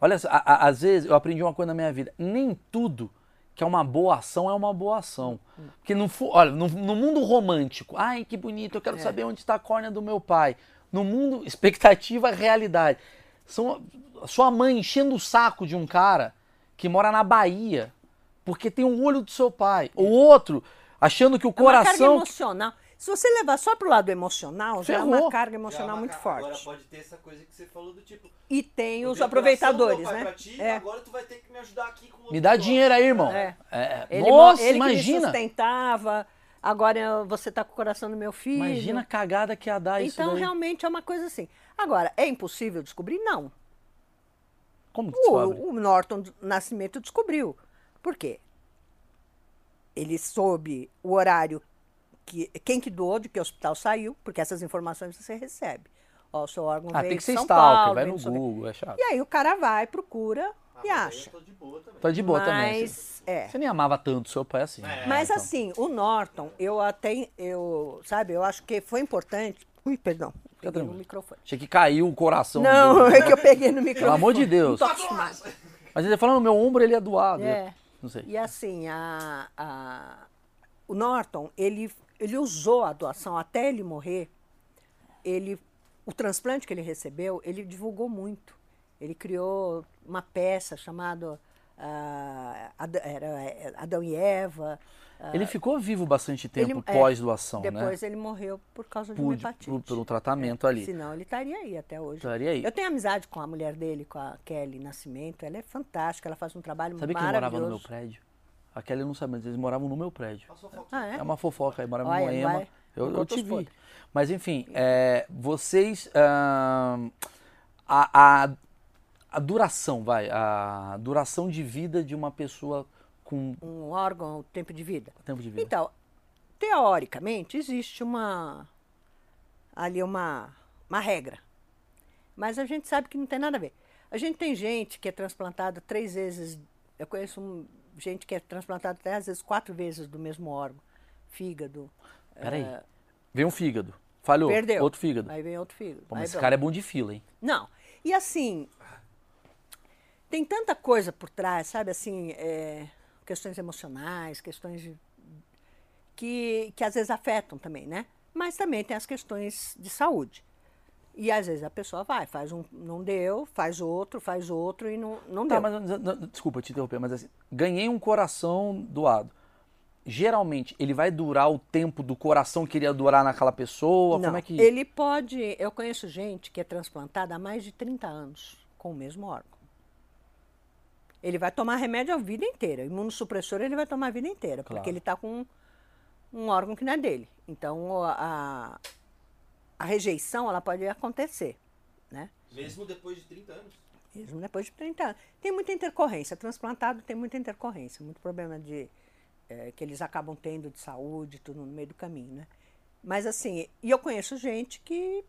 Olha só, a- a- às vezes eu aprendi uma coisa na minha vida. Nem tudo que é uma boa ação é uma boa ação. Porque no, olha, no, no mundo romântico, ai que bonito, eu quero É. saber onde está a córnea do meu pai. No mundo expectativa, realidade. São sua mãe enchendo o saco de um cara que mora na Bahia, porque tem o olho do seu pai. O outro achando que o É uma carga coração emocional. Se você levar só pro lado emocional, já é Ferrou. uma carga é emocional uma muito ca- forte. Agora pode ter essa coisa que você falou do tipo. E tem os aproveitadores, né? pra ti, É. Agora tu vai ter que me ajudar aqui com me dá dinheiro aí, irmão. É. É, Ele, Nossa, ele que me imagina. sustentava, agora você tá com o coração do meu filho. Imagina a cagada que ia dar isso Então, realmente é uma coisa assim. Agora, é impossível descobrir? Não. Como que descobre? O, o Norton Nascimento descobriu. Por quê? Ele soube o horário que quem que doou, de que hospital saiu, porque essas informações você recebe. Ó, o seu órgão Ah, veio tem que de ser São stalker, Paulo, vai no. Google, é chato. E aí o cara vai, procura Ah, e mas acha. Eu tô de boa também. Tá de boa também. Mas, é. Você nem amava tanto seu pai assim. É. Mas então. assim, o Norton, eu até, eu, sabe, eu acho que foi importante. Ui, perdão, peguei no microfone. Achei que caiu o coração. Não, é que eu peguei no microfone. Pelo amor de Deus. Não tô. Mas ele falando no meu ombro, ele é doado. É. Não sei. E assim, a, a- o Norton, ele, ele usou a doação até ele morrer. Ele, o transplante que ele recebeu, ele divulgou muito. Ele criou uma peça chamada era, é, Adão e Eva. ah, Ele ficou vivo bastante tempo é, pós-doação, né? Depois ele morreu por causa de uma hepatite. por- pelo tratamento ali. Senão ele estaria aí até hoje. Estaria aí. Eu tenho amizade com a mulher dele, com a Kelly Nascimento. Ela é fantástica, ela faz um trabalho Sabia que ele morava maravilhoso. no meu prédio? A Kelly não sabe, mas eles moravam no meu prédio. Ah, é? É uma fofoca, aí morava em Moema. vai, Eu, eu te vi. Mas enfim, é, vocês. a, a, a duração, vai, a duração de vida de uma pessoa com Um órgão, o tempo de vida. tempo de vida. Então, teoricamente, existe uma. ali uma, uma regra. Mas a gente sabe que não tem nada a ver. A gente tem gente que é transplantada três vezes. Eu conheço um- gente que é transplantada até às vezes quatro vezes do mesmo órgão. Fígado. Peraí. eh, Vem um fígado. Falhou. perdeu. Outro fígado. Aí vem outro fígado. Pô, Aí mas esse pronto. cara é bom de fila, hein? Não. E assim, tem tanta coisa por trás, sabe? Assim, é, questões emocionais, questões de- que, que às vezes afetam também, né? Mas também tem as questões de saúde. E às vezes a pessoa vai, faz um, não deu, faz outro, faz outro e não, não Tá, deu. mas não- desculpa te interromper, mas assim, ganhei um coração doado. Geralmente, ele vai durar o tempo do coração que iria durar naquela pessoa? Não, Como é que. Ele pode. Eu conheço gente que é transplantada há mais de 30 anos com o mesmo órgão. Ele vai tomar remédio a vida inteira. Imunossupressor ele vai tomar a vida inteira, Claro. porque ele está com um órgão que não é dele. Então a, a rejeição ela pode acontecer, né? Mesmo depois de 30 anos. Mesmo depois de 30 anos. Tem muita intercorrência. Transplantado tem muita intercorrência, muito problema de eh, que eles acabam tendo de saúde, tudo no meio do caminho, né? Mas assim, e eu conheço gente que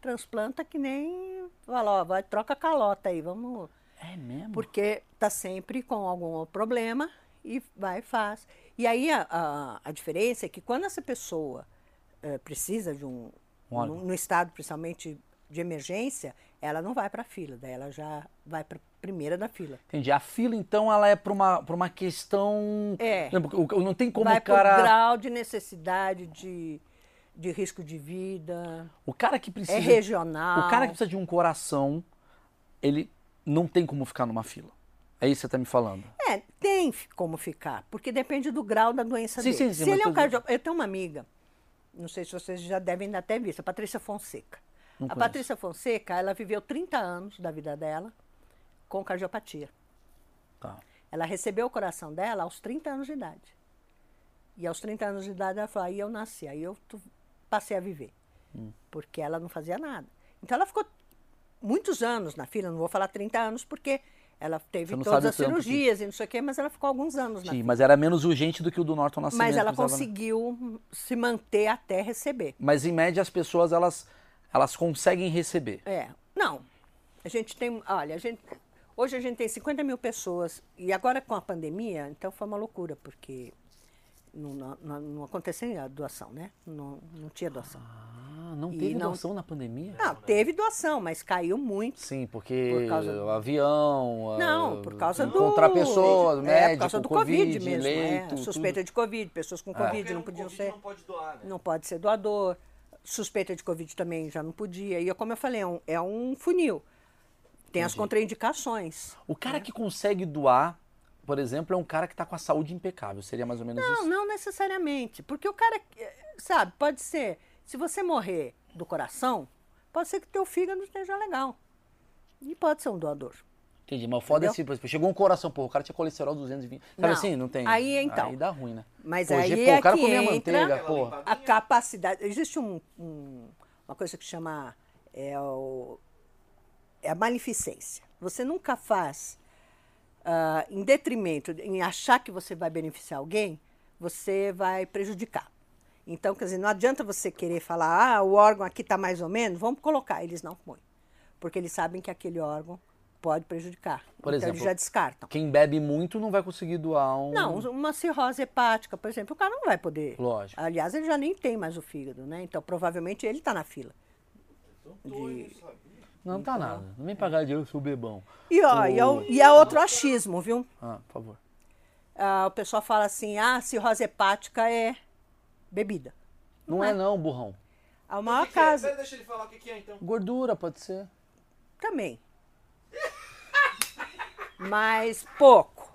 transplanta que nem fala, ó, vai, troca a calota aí, vamos. É mesmo? Porque tá sempre com algum problema e vai e faz. E aí a, a, a diferença é que quando essa pessoa eh, precisa de um. No, no estado principalmente de emergência, ela não vai para a fila, daí ela já vai para primeira da fila. Entendi. A fila, então, ela é pra uma, pra uma questão. É. Não tem como vai o cara. grau de necessidade de, de risco de vida, O cara que precisa. é regional. O cara que precisa de um coração, ele não tem como ficar numa fila. É isso que você tá me falando. É, tem como ficar, porque depende do grau da doença Sim, dele. sim, sim, se ele é um tô- cardio... Eu tenho uma amiga, não sei se vocês já devem até visto, a Patrícia Fonseca. Não a conheço. Patrícia Fonseca, ela viveu 30 anos da vida dela com cardiopatia. Tá. Ela recebeu o coração dela aos 30 anos de idade. E aos 30 anos de idade ela falou, aí eu nasci, aí eu passei a viver. Hum. Porque ela não fazia nada. Então ela ficou muitos anos na fila, não vou falar 30 anos, porque Ela teve todas as tanto que- cirurgias e não sei o quê, mas ela ficou alguns anos na Sim, mas era menos urgente do que o do Norton Nascimento. Mas ela conseguiu se manter até receber. Mas em média as pessoas elas, elas conseguem receber. É, não. A gente tem, olha, a gente, hoje a gente tem 50 mil pessoas e agora com a pandemia, então foi uma loucura, porque não, não, não- aconteceu a doação, né? Não, não tinha doação. Ah, não teve não- doação na pandemia? Não, teve doação, mas caiu muito. Sim, porque Por causa do- o avião. Não, por causa do. Encontrar pessoas, é, médico, por causa do Covid, Covid, mesmo. leito, é, suspeita de Covid, pessoas com Covid Qualquer não podiam Covid ser. não pode doar, né? Não pode ser doador. Suspeita de Covid também já não podia. E como eu falei, é um, é um funil. Tem as contraindicações. O cara que consegue doar, por exemplo, é um cara que está com a saúde impecável. Seria mais ou menos Não, isso? não necessariamente. Porque o cara, sabe, pode ser, se você morrer do coração, pode ser que teu fígado esteja legal. E pode ser um doador. Entendi, mas o foda é Entendeu? se, por exemplo, chegou um coração, pô, o cara tinha colesterol 220. Sabe Não. assim? Não tem. Aí, então. Aí dá ruim, né? Mas Pô, aí pô, é o cara que comia entra manteiga, pô. A capacidade. Existe um- um- uma coisa que chama. É, o- é a maleficência. Você nunca faz ah, em detrimento, em achar que você vai beneficiar alguém, você vai prejudicar. Então, quer dizer, não adianta você querer falar, ah, o órgão aqui está mais ou menos, vamos colocar. Eles não põem. Porque eles sabem que aquele órgão pode prejudicar. Por então, exemplo, eles já descartam. Quem bebe muito não vai conseguir doar um. Não, uma cirrose hepática, por exemplo, o cara não vai poder. Lógico. Aliás, ele já nem tem mais o fígado, né? Então, provavelmente ele está na fila. Doido, sabe? Não, não Então. tá nada. Não vem pagar dinheiro, eu sou bebão. E, ó, e, é, o- e é outro achismo, viu? Ah, por favor. Ah, o pessoal fala assim, ah, cirrose hepática é bebida. Não é não, burrão. A O maior que que é? casa Pera, Deixa ele falar o que que é, então. Gordura pode ser. também. Mas pouco.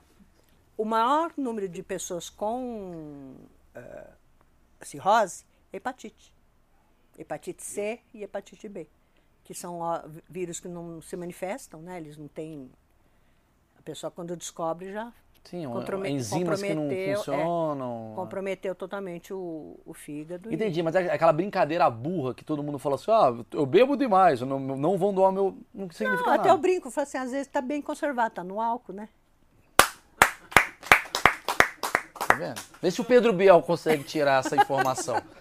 O maior número de pessoas com ah, cirrose é hepatite. Hepatite C e hepatite B. Que são vírus que não se manifestam, né? Eles não têm. A pessoa, quando descobre, já Sim, enzimas que não é, funcionam. comprometeu totalmente o, o fígado. e- Entendi, mas é aquela brincadeira burra que todo mundo fala assim, ah, eu bebo demais, não, não vão doar meu... Não significa Não, até nada. eu brinco, falo assim, às vezes está bem conservado, está no álcool, né? Tá vendo? Vê se o Pedro Biel consegue tirar essa informação.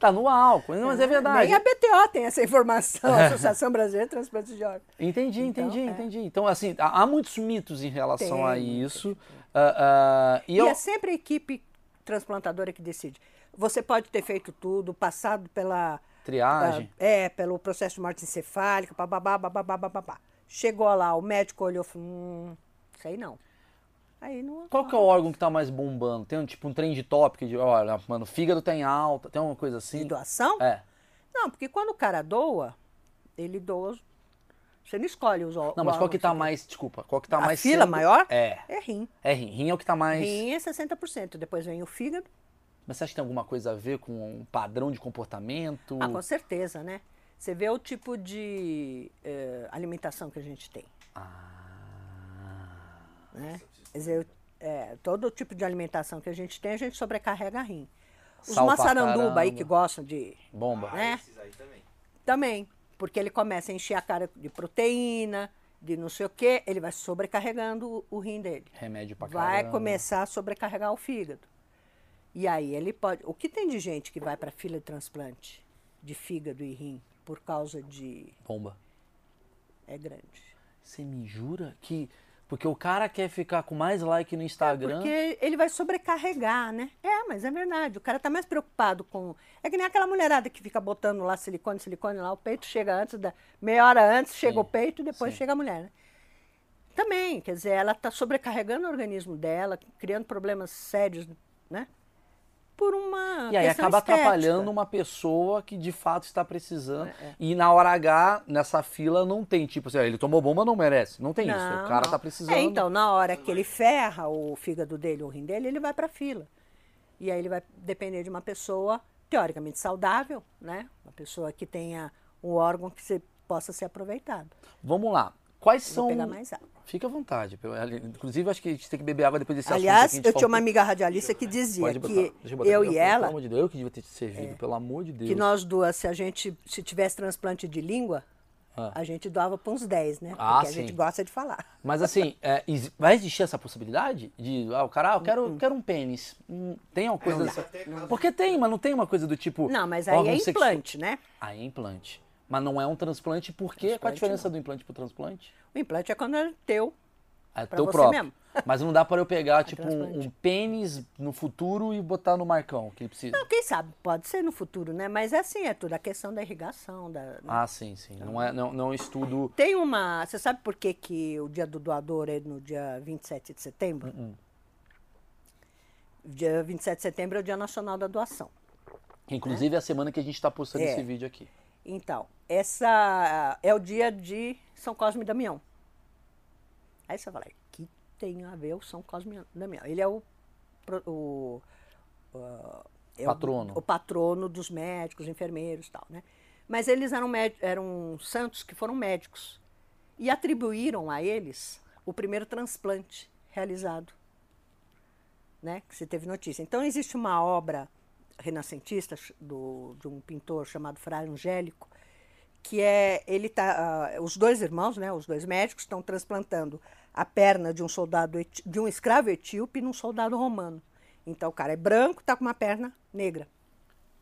Tá no álcool, não, mas é verdade. Nem a BTO tem essa informação, a Associação Brasileira de Transplantes de Órgãos. Entendi, Então, entendi, é. entendi. Então, assim, há muitos mitos em relação Tem a isso. Ah, ah, e E, eu... é sempre a equipe transplantadora que decide. Você pode ter feito tudo, passado pela... Triagem. ah, é, pelo processo de morte encefálica, bababá, bababá, bababá. Chegou lá, o médico olhou e falou, hum, aí não. Aí não... Qual que é o órgão que tá mais bombando? Tem um, tipo um trend topic de, olha, mano, o fígado tá em alta, tem uma coisa De assim? doação? É. Não, porque quando o cara doa, ele doa. Você não escolhe os ó- Não, mas qual que órgãos tá mais, desculpa, qual que tá A mais fila sendo- maior? É. É rim. É rim. Rim é o que tá mais... Rim é 60%. Depois vem o fígado. Mas você acha que tem alguma coisa a ver com um padrão de comportamento? Ah, com certeza, né? Você vê o tipo de eh, alimentação que a gente tem. Né? Quer dizer, é, todo tipo de alimentação que a gente tem, a gente sobrecarrega rim. Os Sal maçaranduba aí que gostam de. Bomba. né? Esses aí também. Também. Porque ele começa a encher a cara de proteína, de não sei o quê, ele vai sobrecarregando o, o rim dele. Remédio pra vai caramba. começar a sobrecarregar o fígado. E aí ele pode. O que tem de gente que vai para fila de transplante de fígado e rim por causa de. Bomba. É grande. Você me jura que... Porque o cara quer ficar com mais like no Instagram... Porque ele vai sobrecarregar, né? É, mas é verdade. O cara tá mais preocupado com. É que nem aquela mulherada que fica botando lá silicone, silicone lá, o peito chega antes da. Meia hora antes chega Sim, o peito e depois sim. chega a mulher, né? Também, quer dizer, ela tá sobrecarregando o organismo dela, criando problemas sérios, né? Por uma. E aí acaba estética. atrapalhando uma pessoa que de fato está precisando. É, E na hora H, nessa fila, não tem tipo assim, ah, ele tomou bomba, não merece. Não tem isso. O Não, cara não. tá precisando. É, então, na hora que ele ferra o fígado dele, o rim dele, ele vai para fila. E aí ele vai depender de uma pessoa teoricamente saudável, né? Uma pessoa que tenha um órgão que se- possa ser aproveitado. Vamos lá. Quais Vou são. pegar mais água. Fica à vontade. pelo- Inclusive, acho que a gente tem que beber água depois desse assunto Aliás, eu tinha uma amiga radialista que dizia botar. que eu e pelo ela, amor de Deus, eu que devia ter te servido, pelo amor de Deus. que nós duas, se a gente se tivesse transplante de língua, Ah. A gente doava para uns 10, né? Ah, Porque a sim. gente gosta de falar. Mas assim, é, vai existir essa possibilidade? De, ah, o cara, ah, eu Hum, quero, quero um pênis. Hum, tem uma coisa Não, dessa. caso- Porque tem, mas não tem uma coisa do tipo. Não, mas aí é sexu- implante, né? Aí é implante. Mas não é um transplante, por quê? Qual a diferença não. do implante pro transplante? O implante é quando é teu. É teu próprio. mesmo. Mas não dá para eu pegar, tipo, um, um pênis no futuro e botar no Marcão, que ele precisa. Não, quem sabe, pode ser no futuro, né? Mas é assim, é tudo a questão da irrigação. Da, né? Ah, sim, sim. Não é, não, não é estudo. Tem uma. Você sabe por que, que o dia do doador é no dia 27 de setembro? Hum, Dia 27 de setembro é o Dia Nacional da Doação. Inclusive é a semana que a gente está postando É. esse vídeo aqui. Então, essa é o dia de São Cosme e Damião. Aí você fala, que tem a ver o São Cosme e Damião? Ele é o, o, o- é o- Patrono. O, patrono dos médicos, enfermeiros e tal, né? Mas eles eram, eram santos que foram médicos e atribuíram a eles o primeiro transplante realizado, né? Que se teve notícia. Então existe uma obra renascentista do, de um pintor chamado Frei Angélico, que é ele tá, ah, os dois irmãos, né, os dois médicos estão transplantando a perna de um soldado de um escravo etíope num soldado romano. Então o cara é branco, está com uma perna negra.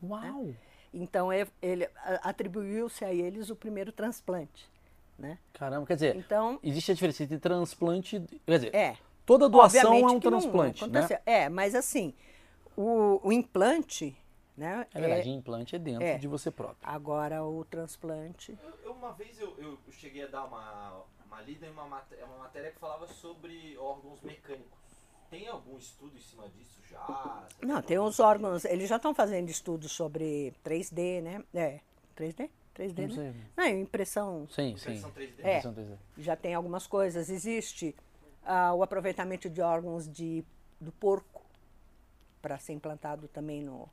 Uau! Então é- ele atribuiu-se a eles o primeiro transplante, né? Caramba, quer dizer, Então existe a diferença entre transplante. Quer dizer, é toda doação é um que não transplante, né? É, mas assim o, o implante, né? É verdade, implante é dentro é. de você próprio. Agora o transplante. Eu- eu- uma vez eu, eu cheguei a dar uma, uma lida em uma, mate- uma matéria que falava sobre órgãos mecânicos. Tem algum estudo em cima disso já? Você Não, tem os órgãos, eles já estão fazendo estudos sobre 3D, né? É, 3D? 3D, Não né? Não, é impressão, Sim, sim. Impressão 3D? É. Impressão 3D. já tem algumas coisas. Existe ah, o aproveitamento de órgãos de, do porco para ser implantado também no,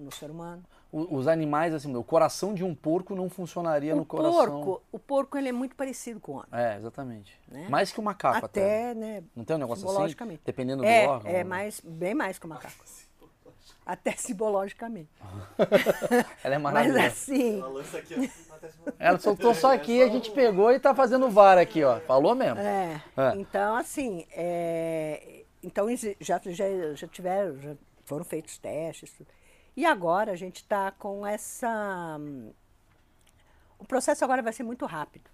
no ser humano. O- Os animais, assim, o coração de um porco não funcionaria no o coração. porco, o porco ele é muito parecido com o homem. É, exatamente. Né? Mais que o macaco até. Até, né? Não tem um negócio assim? simbologicamente. Dependendo é, do órgão. É, né? mais, bem mais que o macaco. Até simbologicamente. Ela é Mas maravilhosa. assim, Ela soltou só aqui, a gente pegou e tá fazendo VAR aqui, ó. Falou mesmo. É, É. então assim, é, então já, já, já tiveram, já foram feitos testes. tudo. E agora a gente está com essa. O processo agora vai ser muito rápido,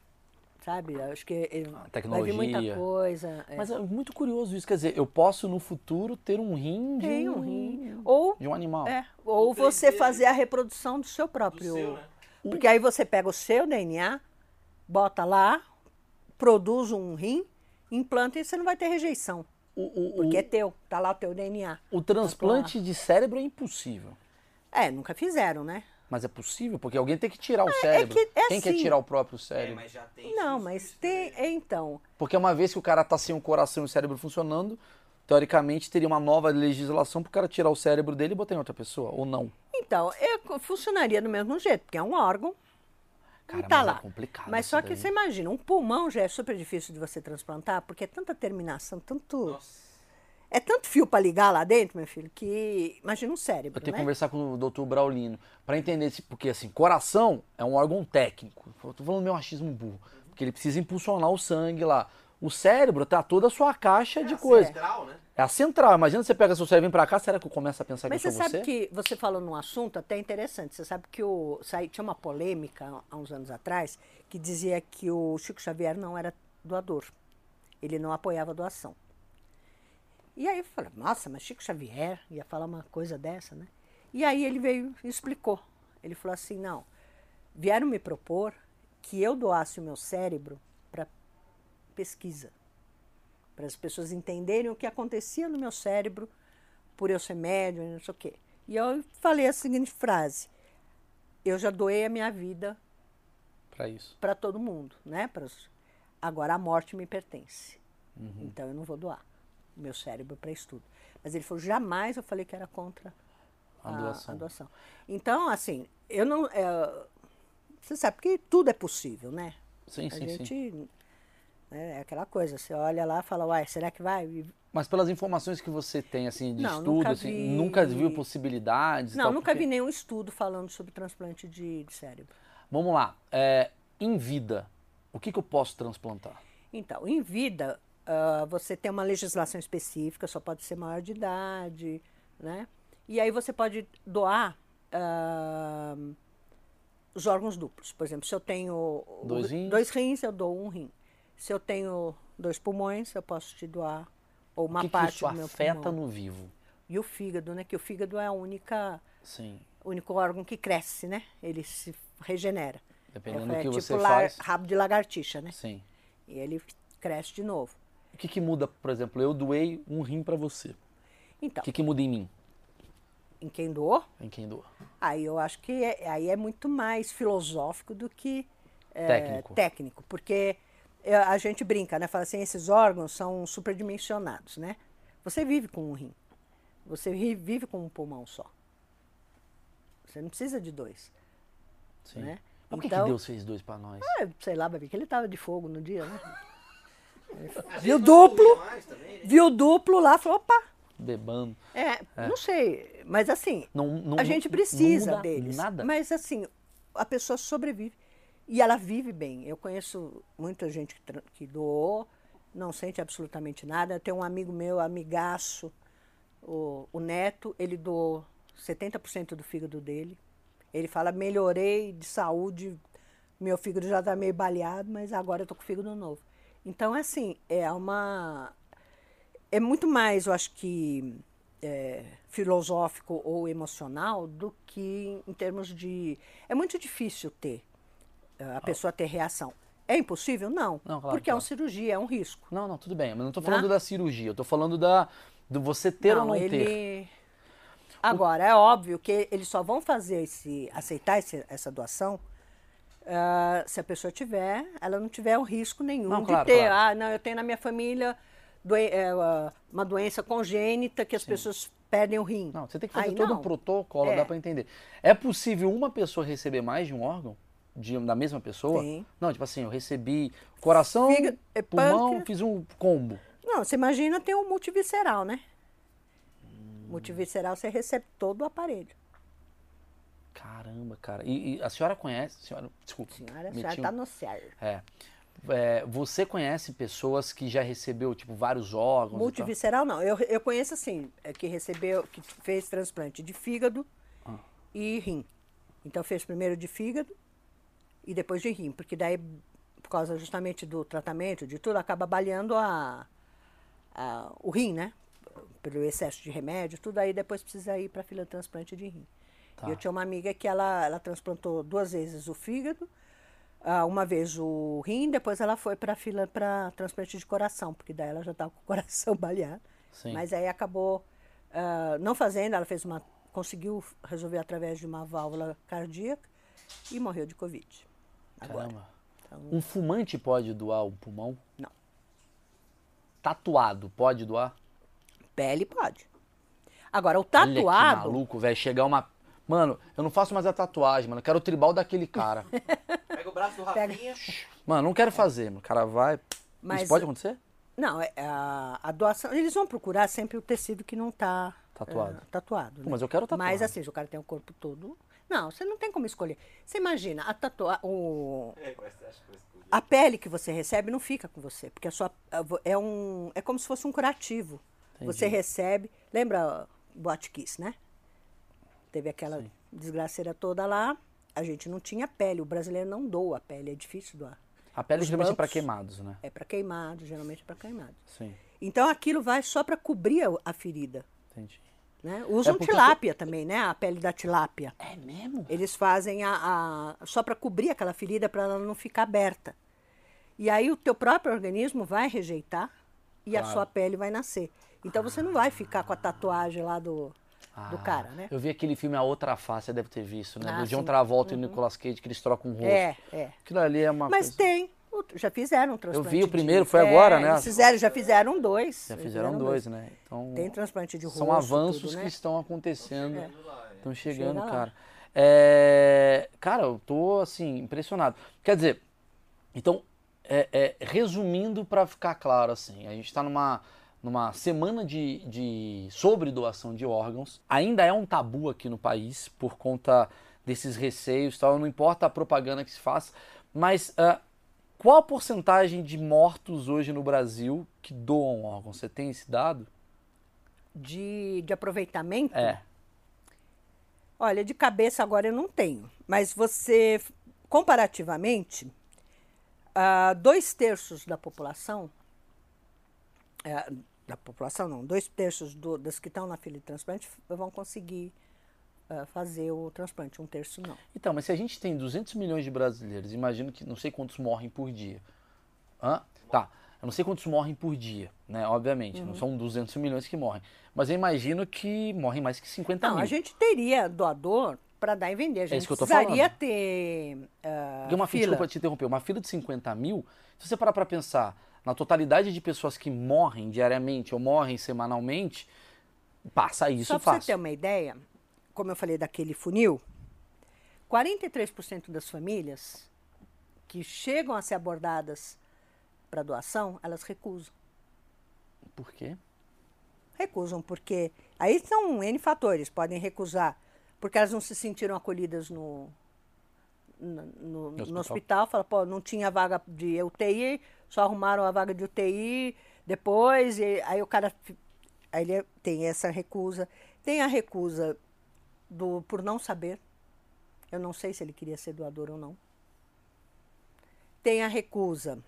sabe? Acho que ele vai vir muita tecnologia. coisa. é. Mas é muito curioso isso. Quer dizer, eu posso no futuro ter um rim de Tem um, rim. Ou, de um animal. é, ou O você 3D, fazer a reprodução do seu Do próprio. seu, né? Porque aí você pega o seu DNA, bota lá, produz um rim, implanta e você não vai ter rejeição. O, o- o- Porque é teu, tá lá o teu DNA. o transplante de cérebro é impossível. É, nunca fizeram, né? Mas é possível, porque alguém tem que tirar o cérebro. que é Quem quer assim. tirar o próprio É, cérebro? mas já tem. Não, mas tem. é, Então. Porque uma vez que o cara tá sem o coração e o cérebro funcionando, teoricamente teria uma nova legislação pro cara tirar o cérebro dele e botar em outra pessoa, ou não. Então, é, funcionaria do mesmo jeito, porque é um órgão. Cara, e tá mas lá. é complicado Mas só que daí. você imagina, um pulmão já é super difícil de você transplantar, porque é tanta terminação, tanto. Nossa. É tanto fio para ligar lá dentro, meu filho, que. Imagina um cérebro. Eu tenho que né? conversar com o Dr. Braulino para entender esse, porque assim, coração é um órgão técnico. Eu tô falando meu achismo burro, porque ele precisa impulsionar o sangue lá. O cérebro tá toda a sua caixa de É a coisa. Central, né? É a central. Imagina você pega seu cérebro e vem pra cá, será que eu começo a pensar Mas que eu você sou sabe você? que você falou num assunto até interessante. Você sabe que o, tinha uma polêmica há uns anos atrás que dizia que o Chico Xavier não era doador. Ele não apoiava a doação. E aí eu falei, nossa, mas Chico Xavier ia falar uma coisa dessa, né? E aí ele veio e explicou. Ele falou assim, não, vieram me propor que eu doasse o meu cérebro para pesquisa. Para as pessoas entenderem o que acontecia no meu cérebro por eu ser médium não sei o quê. E eu falei a seguinte frase: eu já doei a minha vida Pra isso. para todo mundo, né? Para Agora a morte me pertence. Então eu não vou doar meu cérebro para estudo. Mas ele falou: jamais eu falei que era contra A a, doação. a doação. Então, assim, eu não. é, você sabe que tudo é possível, né? Sim, a sim, gente. sim. né, É aquela coisa, você olha lá e fala, uai, será que vai? E- Mas pelas informações que você tem, assim, de Não, estudo, nunca assim, vi. nunca viu possibilidades Não, tal, nunca porque- vi nenhum estudo falando sobre transplante de, de cérebro. Vamos lá. É, Em vida, o que, que eu posso transplantar? Então, em vida, uh, você tem uma legislação específica, só pode ser maior de idade, né? E aí você pode doar uh, os órgãos duplos. Por exemplo, se eu tenho dois rins? dois rins, eu dou um rim. Se eu tenho dois pulmões, eu posso te doar ou uma que parte que isso do meu afeta pulmão. no vivo? E o fígado, né? Que o fígado é a única, Sim. o único órgão que cresce, né? Ele se regenera. Dependendo é, do que tipo você faz. rabo de lagartixa, né? Sim. E ele cresce de novo. O que, que muda, por exemplo, eu doei um rim para você. Então, O que, que muda em mim? em quem doou, Em quem doa? aí eu acho que é, aí é muito mais filosófico do que é, Técnico. técnico, porque é, a gente brinca, né? Fala assim, esses órgãos são superdimensionados, né? Você vive com um rim, você vive com um pulmão só. Você não precisa de dois, Sim. né? Por que, Então- que Deus fez dois para nós? Ah, sei lá, vai ver que ele tava de fogo no dia, né? Viu duplo? Viu duplo lá, falou, opa, Bebando. é, não sei, mas assim, Não, não, a gente precisa não muda deles. Nada. Mas assim, a pessoa sobrevive. E ela vive bem. Eu conheço muita gente que, que doou, não sente absolutamente nada. Eu tenho um amigo meu, amigaço, o, o Neto, ele doou 70% do fígado dele. Ele fala, melhorei de saúde, meu fígado já está meio baleado, mas agora eu estou com o fígado novo. Então, assim, é uma. É muito mais, eu acho que, é, filosófico ou emocional do que em termos de. É muito difícil ter, eh, a pessoa ter reação. É impossível? Não. Não, claro, porque é uma claro. cirurgia, é um risco. Não, não, tudo bem. Mas não tô Né? falando da cirurgia. Eu tô falando da, do você ter ou não ele... ter. Agora, é óbvio que eles só vão fazer esse, aceitar esse- essa doação ah, se a pessoa tiver, ela não tiver um risco nenhum Não, de claro, ter. claro. Ah, não, eu tenho na minha família doen- é, ah, uma doença congênita que as pessoas perdem o rim. Não, você tem que fazer Aí todo não. um protocolo, É. dá para entender. É possível uma pessoa receber mais de um órgão? De, da mesma pessoa? Tem. Não, tipo assim, eu recebi coração, Fígado, é, pulmão, pâncreas. fiz um combo. Não, você imagina ter um multivisceral, né? Hum. Multivisceral, você recebe todo o aparelho. Caramba, cara. E, e a senhora conhece, senhora, desculpa. Senhora, a senhora um- está no certo. É. É, você conhece pessoas que já recebeu, tipo, vários órgãos? Multivisceral não. Eu, eu conheço assim, é, que recebeu, que fez transplante de fígado Ah. e rim. Então fez primeiro de fígado e depois de rim, porque daí, por causa justamente do tratamento, de tudo, acaba baleando a, a- o rim, né? Pelo excesso de remédio, tudo aí depois precisa ir para fila de transplante de rim. Tá. Eu tinha uma amiga que ela, ela transplantou duas vezes o fígado, ah, uma vez o rim, depois ela foi para a fila para transplante de coração, porque daí ela já estava com o coração baleado. Sim. Mas aí acabou ah, não fazendo, ela fez uma. conseguiu resolver através de uma válvula cardíaca e morreu de Covid. Agora. Caramba. Então, Um fumante pode doar um pulmão? Não. Tatuado pode doar? pele pode. Agora, o Olha que tatuado. maluco, velho. Chegar uma. Mano, eu não faço mais a tatuagem, mano. Eu quero o tribal daquele cara. Pega o braço do Pega. Rafinha. mano, não quero fazer, mano. O cara vai. Mas- Isso pode acontecer? Não, é, a, a doação. Eles vão procurar sempre o tecido que não está Tatuado. tatuado. Pô, né? mas eu quero tatuado. Mas assim, se o cara tem o corpo todo. Não, você não tem como escolher. Você imagina, a tatua... o... É, a pele que você recebe não fica com você, porque a sua é um é como se fosse um curativo. Entendi. Você recebe, lembra o Boate Kiss, né? Teve aquela desgraceira toda lá. A gente não tinha pele, o brasileiro não doa a pele, é difícil doar. A pele Os geralmente é bancos- queimados, né? É para queimado, geralmente é para queimado. Sim, Então aquilo vai só para cobrir a, a ferida. entendi. Né? Usam É porque tilápia também, né? A pele da tilápia. É mesmo? Eles fazem a, a- só para cobrir aquela ferida para ela não ficar aberta. E aí o teu próprio organismo vai rejeitar e Claro. a sua pele vai nascer. Então você não vai ficar com a tatuagem lá do, do Ah, cara, né? Eu vi aquele filme A Outra Face, você deve ter visto, né? Ah, do John. Travolta e Nicolas Cage, que eles trocam o rosto. É, é. Aquilo ali é uma Mas coisa... tem. Já fizeram um transplante. vi o de- primeiro, foi agora, né? Eles fizeram, já fizeram dois. Já fizeram dois, né? Então, Tem transplante de rosto. são avanços tudo, né? que estão acontecendo. Estão chegando, Chega cara. É, Cara, eu tô, assim, impressionado. Quer dizer, então, é, é, resumindo para ficar claro, assim, a gente está numa, numa semana de, de sobre doação de órgãos. Ainda é um tabu aqui no país por conta desses receios tal. Não importa a propaganda que se faça, Mas uh, qual a porcentagem de mortos hoje no Brasil que doam órgãos? Você tem esse dado? De, de aproveitamento? É. Olha, de cabeça agora eu não tenho. Mas você, comparativamente, uh, dois terços da população, uh, da população não, dois terços do, das que estão na fila de transplante vão conseguir uh, fazer o transplante, um terço não. Então, mas se a gente tem 200 milhões de brasileiros, imagino que não sei quantos morrem por dia. Hã? Tá, eu não sei quantos morrem por dia, né? Obviamente, uhum. não são 200 milhões que morrem. Mas eu imagino que morrem mais que 50 não, mil. a gente teria doador para dar e vender. A gente é isso que eu tô precisaria falando. ter uh, uma fila. Desculpa te interromper. Uma fila de 50 mil, se você parar para pensar na totalidade de pessoas que morrem diariamente ou morrem semanalmente, passa isso Só para fácil. você ter uma ideia, como eu falei daquele funil, 43% das famílias que chegam a ser abordadas para doação, elas recusam. Por quê? Recusam porque aí são N fatores, podem recusar porque elas não se sentiram acolhidas no, no, no, no hospital. hospital. Fala, pô, não tinha vaga de UTI, só arrumaram a vaga de UTI depois, e aí o cara aí ele tem essa recusa. Tem a recusa do por não saber. Eu não sei se ele queria ser doador ou não. Tem a recusa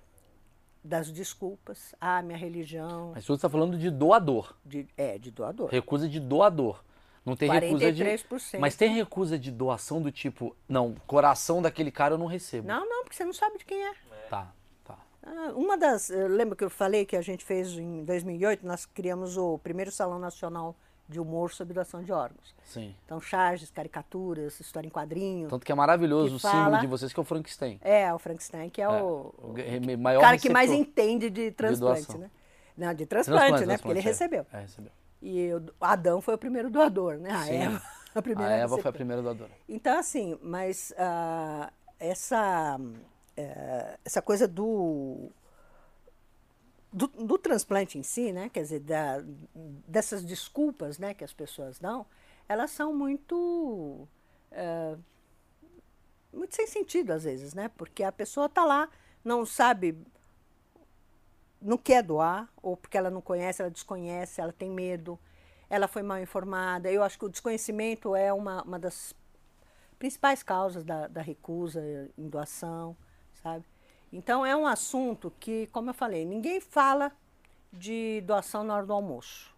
das desculpas. Ah, minha religião. Mas você está falando de doador. De, é, de doador. Recusa de doador. Não tem 43%. recusa de. Mas tem recusa de doação do tipo, não, coração daquele cara eu não recebo. Não, não, porque você não sabe de quem é. Tá, tá. Ah, uma das. Lembra que eu falei que a gente fez em 2008? Nós criamos o primeiro Salão Nacional de Humor sobre doação de órgãos. Sim. Então, charges, caricaturas, história em quadrinho. Tanto que é maravilhoso que o fala- símbolo de vocês, que é o Frankenstein. É, o Frankenstein, que é, É, o, o o maior cara que mais entende de transplante, doação. né? Não, de transplante, né? Porque ele transplante, é. recebeu. É, recebeu. E o Adão foi o primeiro doador, né? A Sim. Eva, a A primeira Eva foi a primeira doadora. Então, assim, mas ah, essa, eh, essa coisa do, do, do transplante em si, né? Quer dizer, da- dessas desculpas né, que as pessoas dão, elas são muito. eh, muito sem sentido, às vezes, né? Porque a pessoa está lá, não sabe. Não quer doar, ou porque ela não conhece, ela desconhece, ela tem medo, ela foi mal informada. Eu acho que o desconhecimento é uma, uma das principais causas da, da recusa em doação, sabe? Então é um assunto que, como eu falei, ninguém fala de doação na hora do almoço.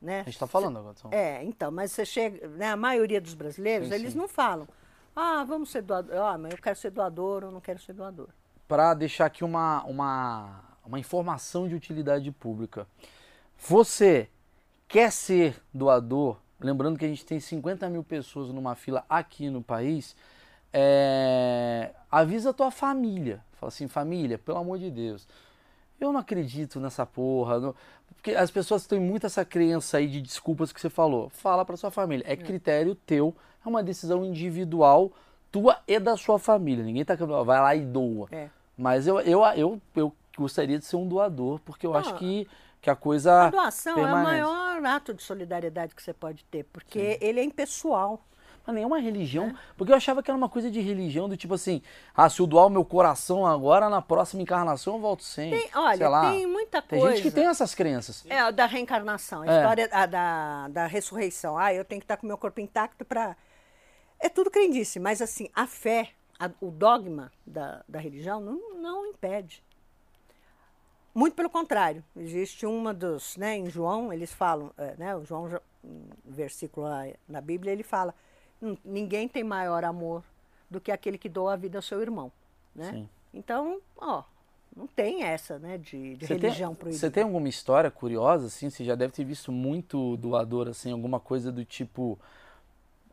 Né? A gente está falando agora. É, então, mas você chega, né, a maioria dos brasileiros, Sim, eles sim. não falam, ah, vamos ser doador, ah, mas eu quero ser doador ou não quero ser doador. Para deixar aqui uma, uma, uma informação de utilidade pública. Você quer ser doador? Lembrando que a gente tem 50 mil pessoas numa fila aqui no país. É, avisa a tua família. Fala assim, família, pelo amor de Deus. Eu não acredito nessa porra. não- Porque as pessoas têm muito essa crença aí de desculpas que você falou. Fala para sua família. É critério teu, é uma decisão individual tua e da sua família. Ninguém tá falando, "Ó, vai lá e doa. É. Mas eu, eu, eu, eu gostaria de ser um doador, porque eu Não, acho que, que a coisa. A doação é o permanece. maior ato de solidariedade que você pode ter, porque ele é impessoal. Mas nenhuma É. religião. Porque eu achava que era uma coisa de religião, do tipo assim, ah, se eu doar o meu coração agora, na próxima encarnação eu volto sem. Tem, olha, lá. tem muita Tem coisa. gente que tem essas crenças. É, a da reencarnação, a É. história a da, da ressurreição. Ah, eu tenho que estar com o meu corpo intacto para. É tudo crendice, mas assim, a fé, a- o dogma da, da religião não, não impede. Muito pelo contrário, existe uma dos, né, em João, eles falam, é, né, o João, versículo lá na Bíblia, ele fala, "Hum, ninguém tem maior amor do que aquele que doa a vida ao seu irmão, né? Sim. Então, ó, não tem essa, né, de, de religião tem, proibida. Você tem alguma história curiosa, assim? Você já deve ter visto muito doador, assim, alguma coisa do tipo.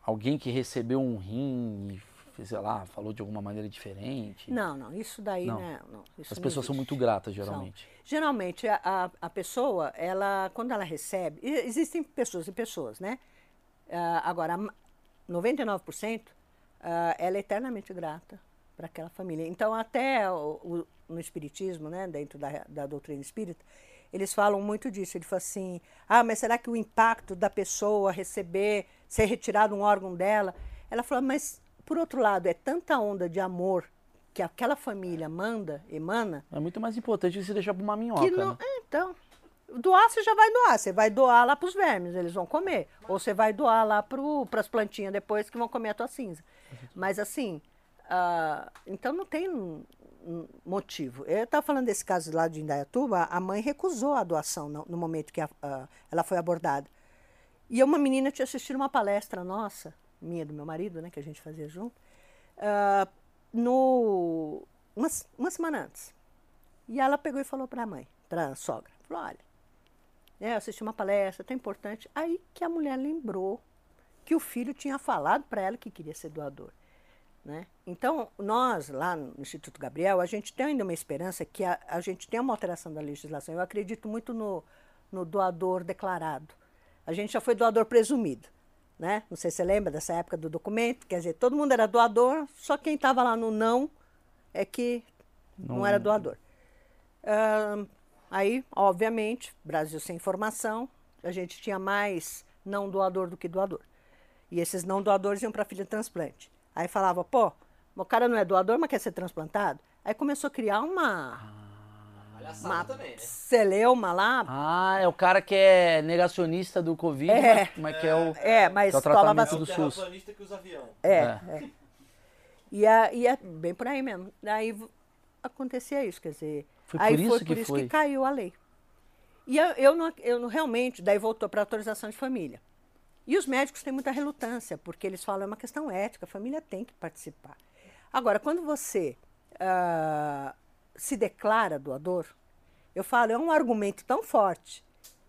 Alguém que recebeu um rim e, sei lá, falou de alguma maneira diferente? Não, não, isso daí, Não. né? Não, isso As não pessoas são muito gratas, geralmente. São. Geralmente, a, a, pessoa, ela, quando ela recebe, existem pessoas e pessoas, né? Ah, agora, 99%, ah, ela é eternamente grata para aquela família. Então, até o, o- no Espiritismo, né, dentro da, da doutrina espírita, eles falam muito disso. Ele fala assim: ah, mas será que o impacto da pessoa receber, ser retirado um órgão dela? Ela fala, mas, por outro lado, é tanta onda de amor que aquela família manda, emana, É muito mais importante que se deixar pra uma minhoca, que não. né? é, então, doar você já vai doar. Você vai doar lá para os vermes, eles vão comer. Ou você vai doar lá para as plantinhas depois que vão comer a tua cinza. Mas assim, ah, então não tem um- um motivo. Eu estava falando desse caso lá de Indaiatuba, a mãe recusou a doação no, no momento que a- a- ela foi abordada. E uma menina tinha assistido uma palestra nossa, minha do meu marido, né, que a gente fazia junto, ah, no, uma, uma semana antes. E ela pegou e falou para a mãe, para a sogra, falou, olha, né, eu assisti uma palestra, tão importante. Aí que a mulher lembrou que o filho tinha falado para ela que queria ser doador. Né? Então, nós, lá no Instituto Gabriel, a gente tem ainda uma esperança que a, a gente tenha uma alteração da legislação. Eu acredito muito no, no doador declarado. A gente já foi doador presumido. Né? Não sei se você lembra dessa época do documento, quer dizer, todo mundo era doador, só quem estava lá no não é que não, era doador. Ahn, aí, obviamente, Brasil sem informação, a gente tinha mais não doador do que doador. E esses não doadores iam para filha de transplante. Aí falava, pô, o cara não é doador, mas quer ser transplantado? Aí começou a criar uma, Palhaçada uma também, né? celeuma lá. Ah, é o cara que é negacionista do Covid, É. mas que é o... É, mas Que é o falava tratamento É o do SUS. terraplanista que usa avião. É, É. é. E, é, e é bem por aí mesmo. Daí acontecia isso, quer dizer. Foi aí por isso foi que por isso foi. que caiu a lei. E eu, eu, não, eu não- realmente, daí voltou para autorização de família. E os médicos têm muita relutância, porque eles falam é uma questão ética, a família tem que participar. Agora, quando você ah, se declara doador, eu falo, é um argumento tão forte.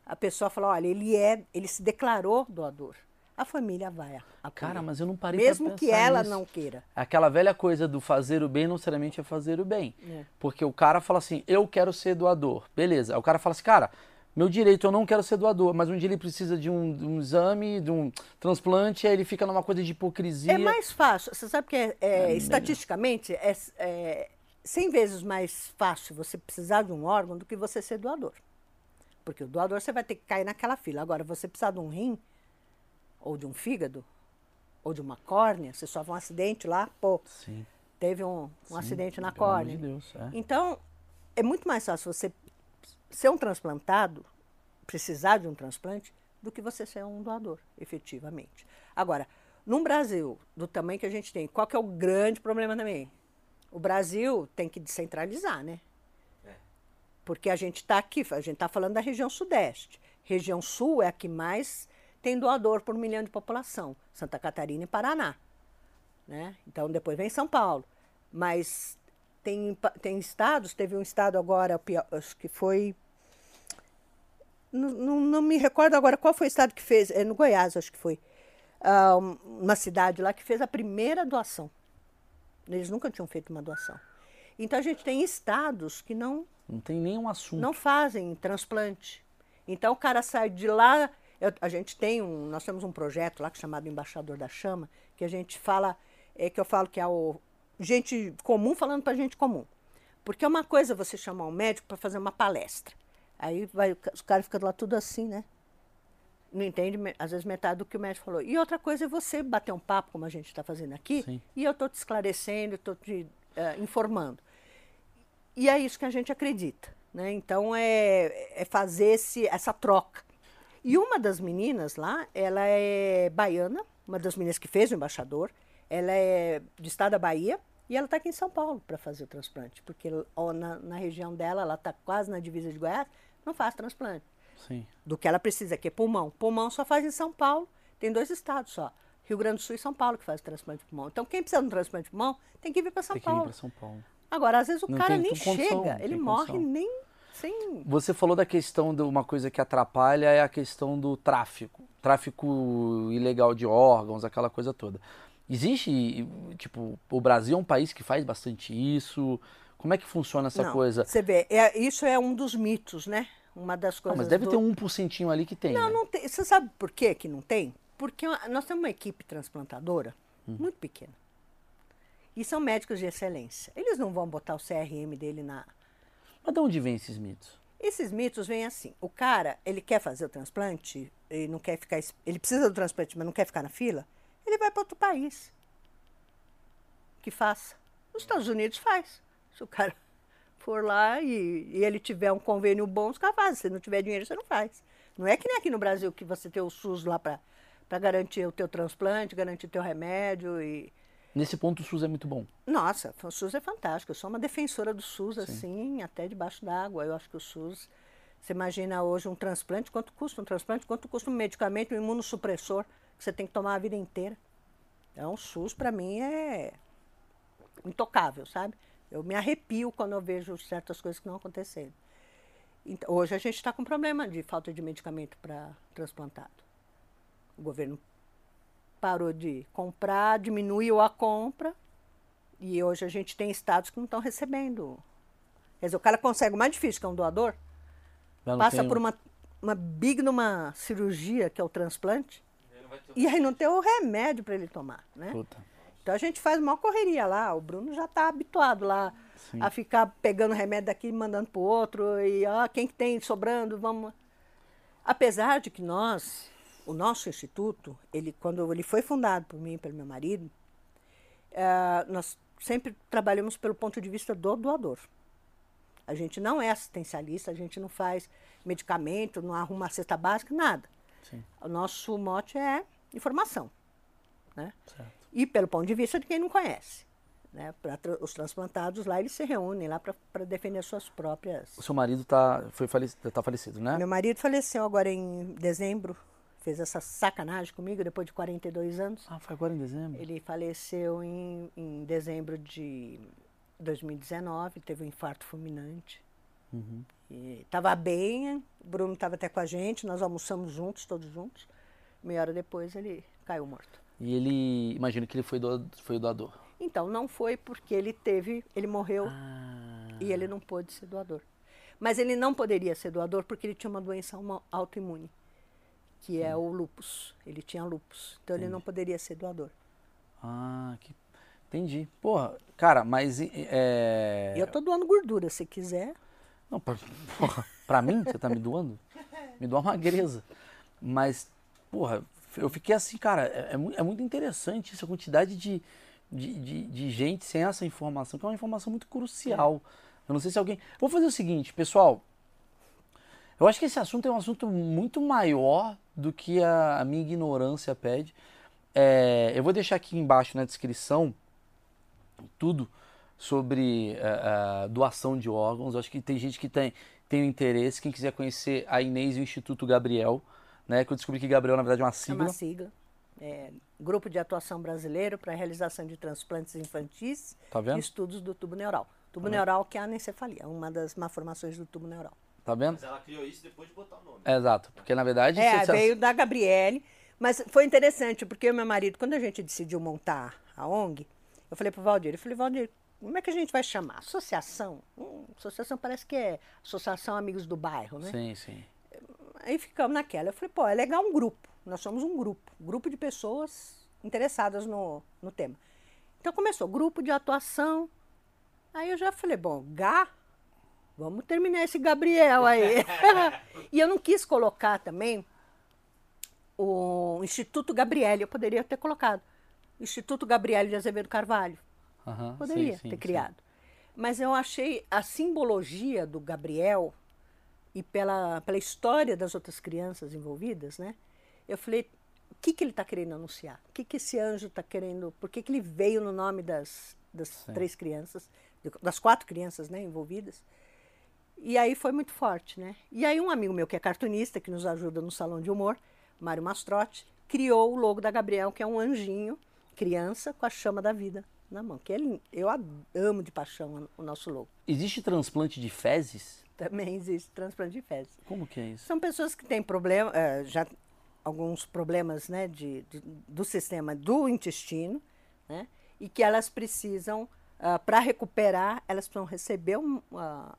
A pessoa fala, olha, ele é, ele se declarou doador. A família vai a- acolher. Cara, mas eu não parei Mesmo que ela nisso. não queira. Aquela velha coisa do fazer o bem não necessariamente é fazer o bem. É. Porque o cara fala assim, eu quero ser doador. Beleza. Aí o cara fala assim, cara, meu direito, eu não quero ser doador, mas um dia ele precisa de um, de um exame, de um transplante, aí ele fica numa coisa de hipocrisia. É mais fácil. Você sabe que é, é, estatisticamente é, é 100 vezes mais fácil você precisar de um órgão do que você ser doador. Porque o doador você vai ter que cair naquela fila. Agora, você precisar de um rim, ou de um fígado, ou de uma córnea, você sofre um acidente lá, pô, Sim. teve um, um acidente na pelo amor córnea. de Deus, é. Então, é muito mais fácil você ser um transplantado, precisar de um transplante, do que você ser um doador, efetivamente. Agora, no Brasil, do tamanho que a gente tem, qual que é o grande problema também? O Brasil tem que descentralizar, né? É. Porque a gente está aqui, a gente está falando da região sudeste. Região sul é a que mais tem doador por milhão de população. Santa Catarina e Paraná. Né? Então depois vem São Paulo. Mas tem, tem estados, teve um estado agora, acho que foi. Não, não, não me recordo agora qual foi o estado que fez, é no Goiás, acho que foi. Ah, um- uma cidade lá que fez a primeira doação. Eles nunca tinham feito uma doação. Então a gente tem estados que não Não tem nenhum assunto. não fazem transplante. Então o cara sai de lá. Eu- a gente tem um, nós temos um projeto lá que é chamado Embaixador da Chama, que a gente fala, é que eu falo que é o gente comum falando para gente comum. Porque é uma coisa você chamar um médico para fazer uma palestra. Aí vai, os caras ficam lá tudo assim, né? Não entende, às vezes, metade do que o médico falou. E outra coisa é você bater um papo, como a gente está fazendo aqui, Sim. e eu estou te esclarecendo, estou te eh, informando. E é isso que a gente acredita. Né? Então, é, é fazer esse, essa troca. E uma das meninas lá, ela é baiana, uma das meninas que fez o embaixador, ela é do estado da Bahia e ela está aqui em São Paulo para fazer o transplante, porque na, na região dela, ela está quase na divisa de Goiás, não faz transplante. Sim. Do que ela precisa, que é pulmão. Pulmão só faz em São Paulo, tem dois estados só. Rio Grande do Sul e São Paulo que faz o transplante de pulmão. Então, quem precisa de um transplante de pulmão tem que vir para São Tem que vir Paulo. para São Paulo. Agora, às vezes o Não cara nem chega, ele morre condição. nem sem. Você falou da questão de uma coisa que atrapalha é a questão do tráfico. Tráfico ilegal de órgãos, aquela coisa toda. Existe, tipo, o Brasil é um país que faz bastante isso. Como é que funciona essa Não, coisa? Você vê, é- isso é um dos mitos, né? Uma das coisas. mas deve do- ter um porcentinho ali que tem. Não, né? não tem. Você sabe por quê que não tem? Porque nós temos uma equipe transplantadora Hum. muito pequena. E são médicos de excelência. Eles não vão botar o CRM dele na. Mas de onde vem esses mitos? Esses mitos vêm assim. O cara, ele quer fazer o transplante, ele não quer ficar. Ele precisa do transplante, mas não quer ficar na fila, ele vai para outro país. Que faça. Nos Estados Unidos faz. Se o cara for lá e, e ele tiver um convênio bom, os caras fazem. Se não tiver dinheiro, você não faz. Não é que nem aqui no Brasil que você tem o SUS lá para garantir o teu transplante, garantir o teu remédio e... Nesse ponto o SUS é muito bom. Nossa, o SUS é fantástico. Eu sou uma defensora do SUS, Sim. assim, até debaixo d'água. Eu acho que o SUS... Você imagina hoje um transplante, quanto custa um transplante, quanto custa um medicamento, um imunossupressor que você tem que tomar a vida inteira. Então, o SUS, para mim, é intocável, sabe? Eu me arrepio quando eu vejo certas coisas que não acontecendo. Então, hoje a gente está com problema de falta de medicamento para transplantado. O governo parou de comprar, diminuiu a compra e hoje a gente tem estados que não estão recebendo. Quer dizer, o cara consegue o mais difícil, que é um doador, passa por uma, uma big numa cirurgia, que é o transplante, e aí não tem o remédio para ele tomar, né? Puta. Então a gente faz uma correria lá. O Bruno já está habituado lá Sim. a ficar pegando remédio daqui e mandando para o outro. E ó, quem que tem sobrando, vamos. Apesar de que nós, o nosso instituto, ele, quando ele foi fundado por mim e pelo meu marido, é, nós sempre trabalhamos pelo ponto de vista do doador. A gente não é assistencialista, a gente não faz medicamento, não arruma a cesta básica, nada. Sim. O nosso mote é informação. Né? Certo e pelo ponto de vista de quem não conhece. Né? Pra, os transplantados lá, eles se reúnem lá para defender suas próprias. O seu marido está falecido, tá falecido, né? Meu marido faleceu agora em dezembro, fez essa sacanagem comigo depois de 42 anos. Ah, foi agora em dezembro? Ele faleceu em, em dezembro de 2019, teve um infarto fulminante. Uhum. Estava bem, o Bruno estava até com a gente, nós almoçamos juntos, todos juntos. Meia hora depois ele caiu morto. E ele, imagino que ele foi, do, foi o doador. Então, não foi porque ele teve, ele morreu ah. e ele não pôde ser doador. Mas ele não poderia ser doador porque ele tinha uma doença autoimune, que Sim. é o lupus. Ele tinha lupus, então Entendi. ele não poderia ser doador. Ah, que... entendi. Porra, cara, mas... É... Eu tô doando gordura, se quiser. Não, pra, porra, pra mim, você tá me doando? Me doa uma magreza. Mas, porra, eu fiquei assim, cara, é, é, é muito interessante essa quantidade de, de, de, de, gente sem essa informação, que é uma informação muito crucial. Eu não sei se alguém. Vou fazer o seguinte, pessoal. Eu acho que esse assunto é um assunto muito maior do que a, a minha ignorância pede. É, eu vou deixar aqui embaixo na descrição tudo sobre uh, uh, doação de órgãos. Eu acho que tem gente que tem, tem um interesse. Quem quiser conhecer a Inês e o Instituto Gabriel, né? Que eu descobri que Gabriel, na verdade, é uma sigla. É uma sigla. É, Grupo de Atuação Brasileiro para a Realização de Transplantes Infantis tá e Estudos do Tubo Neural. Tubo tá neural que é a anencefalia, uma das malformações do tubo neural. Tá vendo? Mas ela criou isso depois de botar o nome. É, exato, porque na verdade... É, você... veio da Gabriele, mas foi interessante, porque o meu marido, quando a gente decidiu montar a ONG, eu falei pro Valdir, eu falei, Valdir, como é que a gente vai chamar? Associação? Hum, associação parece que é Associação Amigos do Bairro, né? Sim, sim. Aí ficamos naquela. Eu falei, pô, é legal um grupo. Nós somos um grupo. Um grupo de pessoas interessadas no, no tema. Então começou, grupo de atuação. Aí eu já falei, bom, Gá, vamos terminar esse Gabriel aí. e eu não quis colocar também o Instituto Gabriele, eu poderia ter colocado. Instituto Gabriele de Azevedo Carvalho. Uhum, poderia sim, sim, ter sim. criado. Mas eu achei a simbologia do Gabriel e pela, pela história das outras crianças envolvidas, né? Eu falei, o que, que ele está querendo anunciar? O que, que esse anjo está querendo? Por que, que ele veio no nome das, das três crianças, das quatro crianças né, envolvidas? E aí foi muito forte, né? E aí um amigo meu que é cartunista, que nos ajuda no Salão de Humor, Mário Mastrotti, criou o logo da Gabriel, que é um anjinho, criança, com a chama da vida na mão. Que ele, eu amo de paixão o nosso logo. Existe transplante de fezes? Também existe transplante de fezes. Como que é isso? São pessoas que têm problema, uh, já alguns problemas né, de, de, do sistema do intestino, né, e que elas precisam, ah, para recuperar, elas precisam receber um, uh,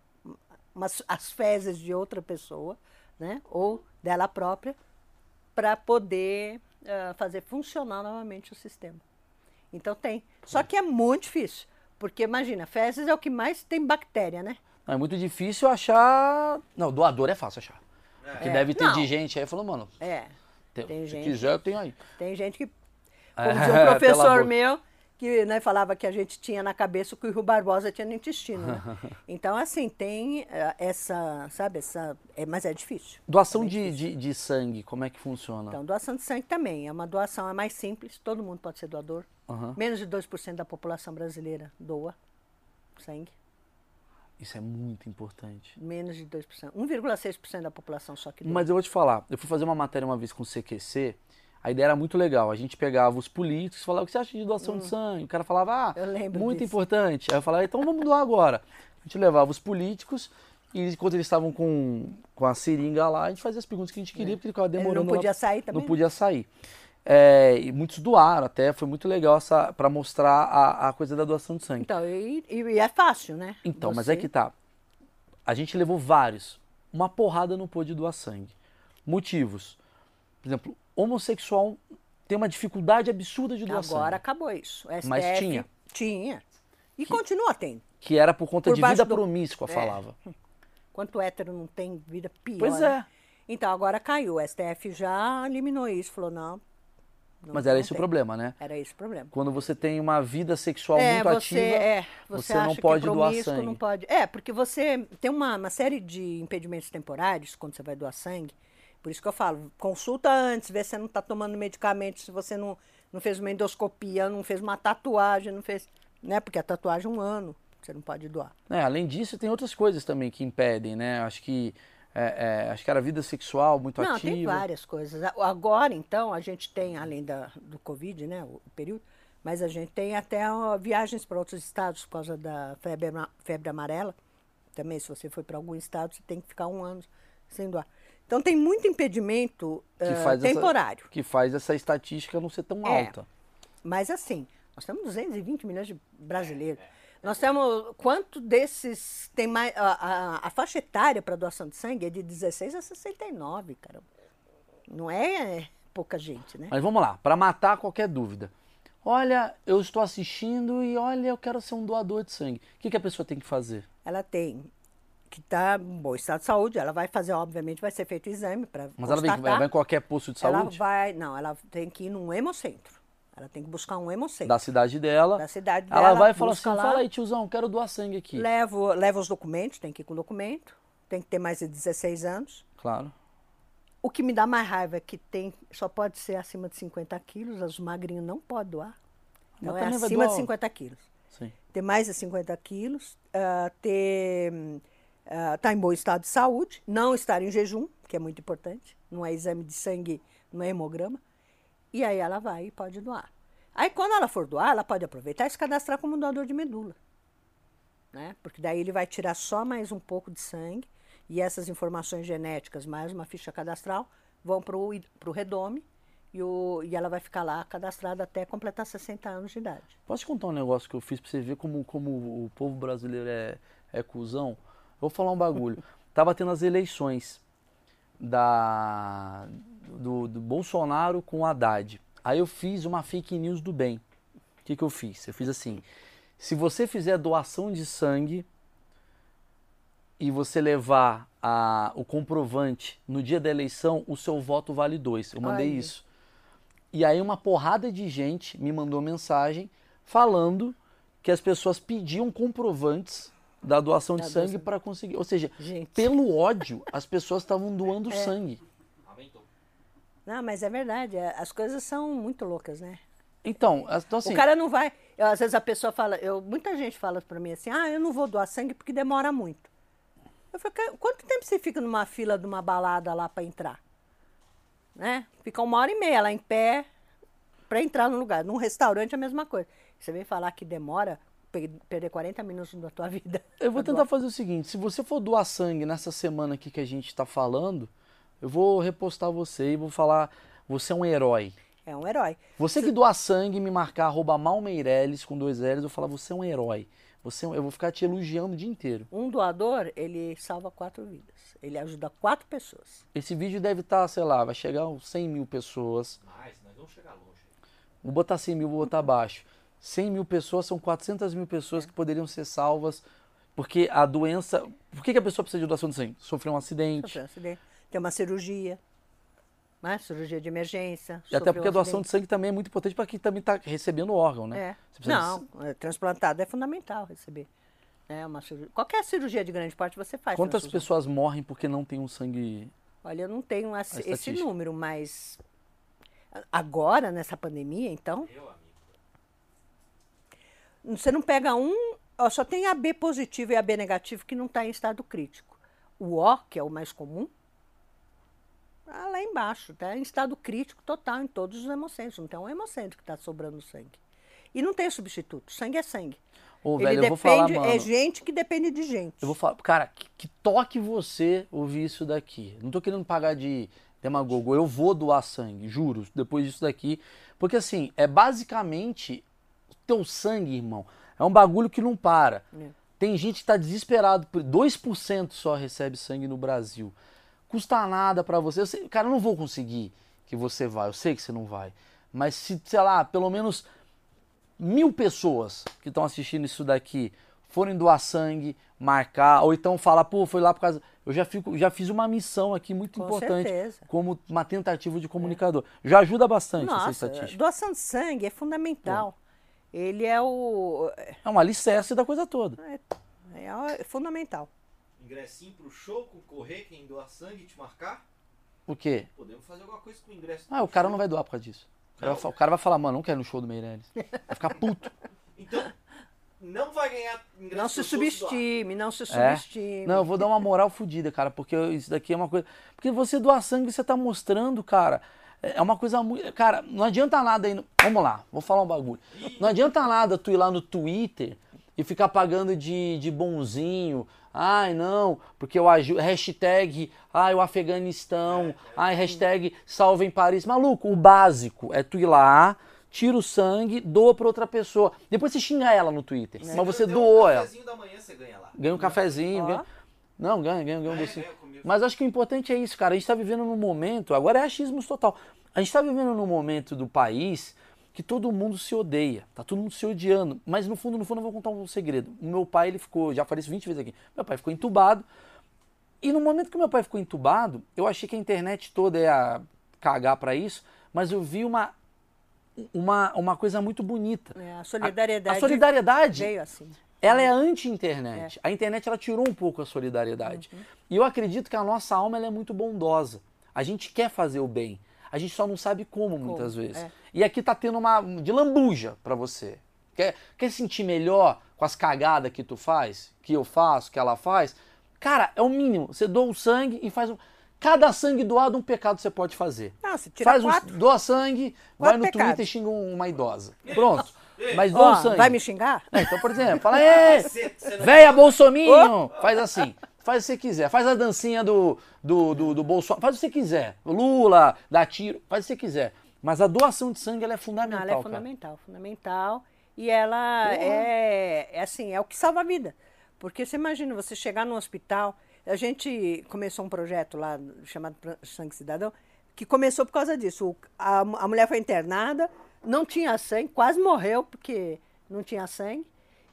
umas, as fezes de outra pessoa, né, ou dela própria, para poder uh, fazer funcionar novamente o sistema. Então tem. Só que é muito difícil, porque imagina, fezes é o que mais tem bactéria, né? É muito difícil achar. Não, doador é fácil achar. É. Porque deve ter não. de gente aí falou, mano. É. Tem, tem se gente, quiser, eu tenho aí. Tem gente que. Como é, um professor meu, que né, falava que a gente tinha na cabeça o que o Rui Barbosa tinha no intestino. Né? Então, assim, tem eh, essa, sabe, essa. É, mas é difícil. Doação É de, difícil. de, de sangue, como é que funciona? Então, doação de sangue também. É uma doação é mais simples, todo mundo pode ser doador. Aham. Menos de 2% da população brasileira doa sangue. Isso é muito importante. Menos de 2%. 1,6% da população só que doa. Mas eu vou te falar, eu fui fazer uma matéria uma vez com o CQC, a ideia era muito legal. A gente pegava os políticos e falava, o que você acha de doação de sangue? O cara falava, ah, Hum. Muito disso. importante. Aí eu falava, então vamos doar agora. A gente levava os políticos e enquanto eles estavam com, com a seringa lá, a gente fazia as perguntas que a gente queria, porque ele ficava É. Ele demorando. não podia lá- sair também? Não podia sair. É, e muitos doaram até, foi muito legal para mostrar a, a coisa da doação de sangue. Então, e, e é fácil, né? Então, mas Você- é que tá. A gente levou vários. Uma porrada não pôde doar sangue. Motivos. Por exemplo, homossexual tem uma dificuldade absurda de doar Agora acabou isso. O STF Mas tinha. Tinha. E continua tendo. Que era por conta Por de vida do- promíscua, É. falava. Quanto hétero não tem vida pior. Pois né? é. Então, agora caiu. O STF já eliminou isso. Falou, não. não Mas era não esse o tem. problema, né? Era esse o problema. Quando você tem uma vida sexual é, muito você, ativa, é, você, você não acha pode que é doar sangue. não pode. É, porque você tem uma, uma série de impedimentos temporários quando você vai doar sangue. Por isso que eu falo, consulta antes, vê se você não está tomando medicamento, se você não, não fez uma endoscopia, não fez uma tatuagem, não fez. Né? Porque a tatuagem é um ano, você não pode doar. É, além disso, tem outras coisas também que impedem, né? Acho que é, é, acho que era vida sexual muito Não, ativa. tem várias coisas. Agora, então, a gente tem, além da, do Covid, né, o, período, mas a gente tem até ó, viagens para outros estados por causa da febre, febre amarela. Também, se você for para algum estado, você tem que ficar um ano sem doar. Então, tem muito impedimento que eh, faz essa- temporário. que faz essa estatística não ser tão É. alta. Mas, assim, nós temos 220 milhões de brasileiros. Nós temos. Quanto desses tem mais. A, a- a faixa etária para doação de sangue é de 16 a 69, caramba. Não é pouca gente, né? Mas vamos lá, para matar qualquer dúvida. Olha, eu estou assistindo e olha, eu quero ser um doador de sangue. O que, que a pessoa tem que fazer? Ela tem que estar em bom estado de saúde, ela vai fazer, obviamente, vai ser feito o exame para Mas ela vem, vai, vai em qualquer posto de Ela saúde vai, não, ela tem que ir num hemocentro. Ela tem que buscar um hemocentro. da cidade dela. Da cidade ela dela, vai e fala assim: lá. fala aí, tiozão, quero doar sangue aqui. Leva, leva os documentos, tem que ir com documento, tem que ter mais de 16 anos. Claro. O que me dá mais raiva é que tem, só pode ser acima de 50 quilos, os magrinhos não podem doar. Mas é acima de doar- 50 quilos. Sim. Ter mais de 50 quilos, ah, ter estar em bom estado de saúde, não estar em jejum, que é muito importante, não é exame de sangue, não é hemograma. E aí ela vai e pode doar. Aí quando ela for doar, ela pode aproveitar e se cadastrar como doador de medula. Né? Porque daí ele vai tirar só mais um pouco de sangue e essas informações genéticas, mais uma ficha cadastral, vão para o Redome e, o, e ela vai ficar lá cadastrada até completar 60 anos de idade. Posso te contar um negócio que eu fiz pra você ver como, como o povo brasileiro é, é cuzão? Vou falar um bagulho. Tava tendo as eleições da, do, do Bolsonaro com o Haddad. Aí eu fiz uma fake news do bem. O que, que eu fiz? Eu fiz assim: se você fizer doação de sangue e você levar a, o comprovante no dia da eleição, o seu voto vale dois. Eu mandei Olha. isso. E aí uma porrada de gente me mandou mensagem falando que as pessoas pediam comprovantes da doação de Da sangue doação. para conseguir. Ou seja, Gente. pelo ódio, as pessoas estavam doando sangue. Aumentou. Não, mas é verdade, é, as coisas são muito loucas, né? Então, então assim, o cara não vai. eu, às vezes a pessoa fala, eu, muita gente fala pra mim assim, ah, eu não vou doar sangue porque demora muito. Eu falo, "Cara, quanto tempo você fica numa fila de uma balada lá pra entrar? Né? Fica uma hora e meia lá em pé pra entrar no lugar. Num restaurante é a mesma coisa. Você vem falar que demora perder 40 minutos da tua vida. eu vou tentar fazer o seguinte: se você for doar sangue nessa semana aqui que a gente está falando, eu vou repostar você e vou falar, você é um herói. É um herói. Você que doar sangue e me marcar arroba Malmeireles com dois L's, eu vou falar, você é um herói. Você, é eu vou ficar te elogiando o dia inteiro. Um doador, ele salva quatro vidas. Ele ajuda quatro pessoas. Esse vídeo deve estar, sei lá, vai chegar uns 100 mil pessoas. Mas nós vamos chegar longe. Vou botar 100 mil, vou botar baixo. 100 mil pessoas são 400 mil pessoas que poderiam ser salvas. Porque a doença. Por que, que a pessoa precisa de doação de sangue? Sofreu um acidente. Sofreu um acidente, Tem uma cirurgia. né? cirurgia de emergência. E até porque a um doação acidente. de sangue também é muito importante para quem também está recebendo o órgão, né? É. Não, é, transplantado é fundamental receber. É uma cirurgia. Qualquer cirurgia de grande porte você faz. Quantas pessoas morrem porque não tem um sangue. Olha, eu não tenho esse, esse número, mas agora, nessa pandemia, então, amigo. Você não pega um, ó, só tem AB positivo e AB negativo que não está em estado crítico. O O, que é o mais comum, tá lá embaixo, está em estado crítico total em todos os hemocentros. Não tem um hemocentro que está sobrando sangue. E não tem substituto. Sangue é sangue. Ô, Ele velho, eu vou depende, falar, mano. é gente que depende de gente. Eu vou falar, cara, que, que toque você ouvir isso daqui. Não tô querendo pagar de demagogo, eu vou doar sangue, juro, depois disso daqui. Porque assim, é basicamente teu sangue, irmão. É um bagulho que não para. É. Tem gente que tá desesperado, por 2% só recebe sangue no Brasil. Custa nada pra você. Eu sei- cara, eu não vou conseguir que você vá, eu sei que você não vai. Mas se, sei lá, pelo menos mil pessoas que estão assistindo isso daqui forem doar sangue, marcar, ou então falar, pô, foi lá por causa. Eu já, fico, já fiz uma missão aqui muito Com importante, certeza. como uma tentativa de comunicador. Já ajuda bastante essa Nossa, estatística. doação de sangue é fundamental. Ele é o. É um alicerce da coisa toda. É, é fundamental. Ingressinho pro show, concorrer, quem doar sangue e te marcar? O quê? Podemos fazer alguma coisa com o ingresso. Ah, o cara não vai doar por causa disso. O cara, vai, o cara vai falar, mano, não quero no show do Meirelles. Vai ficar puto. Então, não vai ganhar ingresso Não se show subestime, não se É? subestime. Não, eu vou dar uma moral fodida, cara, porque eu- isso daqui é uma coisa. Porque você doar sangue, você tá mostrando, cara. É uma coisa muito. Cara, não adianta nada aí. no- Vamos lá, vou falar um bagulho. Não adianta nada tu ir lá no Twitter e ficar pagando de, de bonzinho. Ai, não, porque eu ajudo. Hashtag, ai, o Afeganistão. Ai, hashtag salvem Paris. Maluco, o básico é tu ir lá, tira o sangue, doa pra outra pessoa. Depois você xinga ela no Twitter. Mas você doou um ela. cafezinho da manhã você ganha lá. Ganha um cafezinho. Ganha- Não, ganha, ganha, ganha um Ganha, docinho. Mas acho que o importante é isso, cara. A gente tá vivendo num momento, agora é achismos total. A gente tá vivendo num momento do país que todo mundo se odeia, tá todo mundo se odiando. Mas no fundo, no fundo, eu vou contar um segredo. O meu pai, ele ficou, já falei isso 20 vezes aqui. Meu pai ficou entubado. E no momento que meu pai ficou entubado, eu achei que a internet toda ia cagar pra isso, mas eu vi uma, uma, uma coisa muito bonita. É, a solidariedade. A solidariedade veio assim. Ela é anti-internet. A internet ela tirou um pouco a solidariedade. E eu acredito que a nossa alma é muito bondosa. A gente quer fazer o bem. A gente só não sabe como, muitas vezes. é. E aqui tá tendo uma de lambuja pra você. Quer, quer sentir melhor com as cagadas que tu faz, que eu faço, que ela faz? Cara, é o mínimo. Você doa o sangue e faz um. Cada sangue doado, um pecado você pode fazer. Não, você tira Faz um, quatro. doa sangue, vai no pecados. Twitter e xinga uma idosa. Pronto. Mas doa Ó, o sangue. vai me xingar? É, então, por exemplo, fala, não- véia Bolsominho! Faz assim, faz o que você quiser. Faz a dancinha do, do, do, do Bolsonaro, faz o que você quiser. Lula, dá tiro, faz o que você quiser. Mas a doação de sangue ela é Não, fundamental, ela é cara. fundamental, fundamental. E ela é, é assim, é o que salva a vida. Porque você imagina, você chegar no hospital, a gente começou um projeto lá chamado Sangue Cidadão, que começou por causa disso. O- a, a mulher foi internada, não tinha sangue, quase morreu porque não tinha sangue.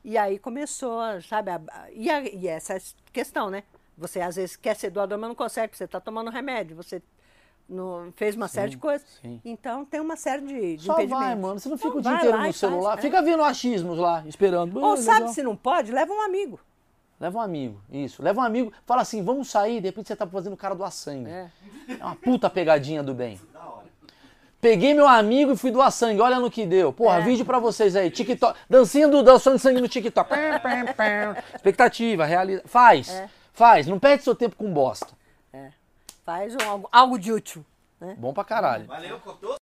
E aí começou, sabe, a- e, a- e essa questão, né? Você às vezes quer ser doador, mas não consegue, porque você está tomando remédio, você não, fez uma série de coisas. sim. Então tem uma série de, de Só vai, mano. Você não fica Então o dia inteiro no celular. faz, é. Fica vendo achismos lá, esperando. Ou sabe legal. se não pode, leva um amigo. Leva um amigo, isso. Leva um amigo, fala assim, vamos sair, de repente você tá fazendo o cara doar sangue. É. É uma puta pegadinha do bem. Peguei meu amigo e fui doar sangue, olha no que deu. Porra, É. vídeo pra vocês aí. TikTok, dancinha do doação de sangue no TikTok. Pam, pam, pam. Expectativa, realiza. Faz, É. faz, não perde seu tempo com bosta. É. Faz um, algo, algo de útil. Né? Bom pra caralho. Valeu, cortou?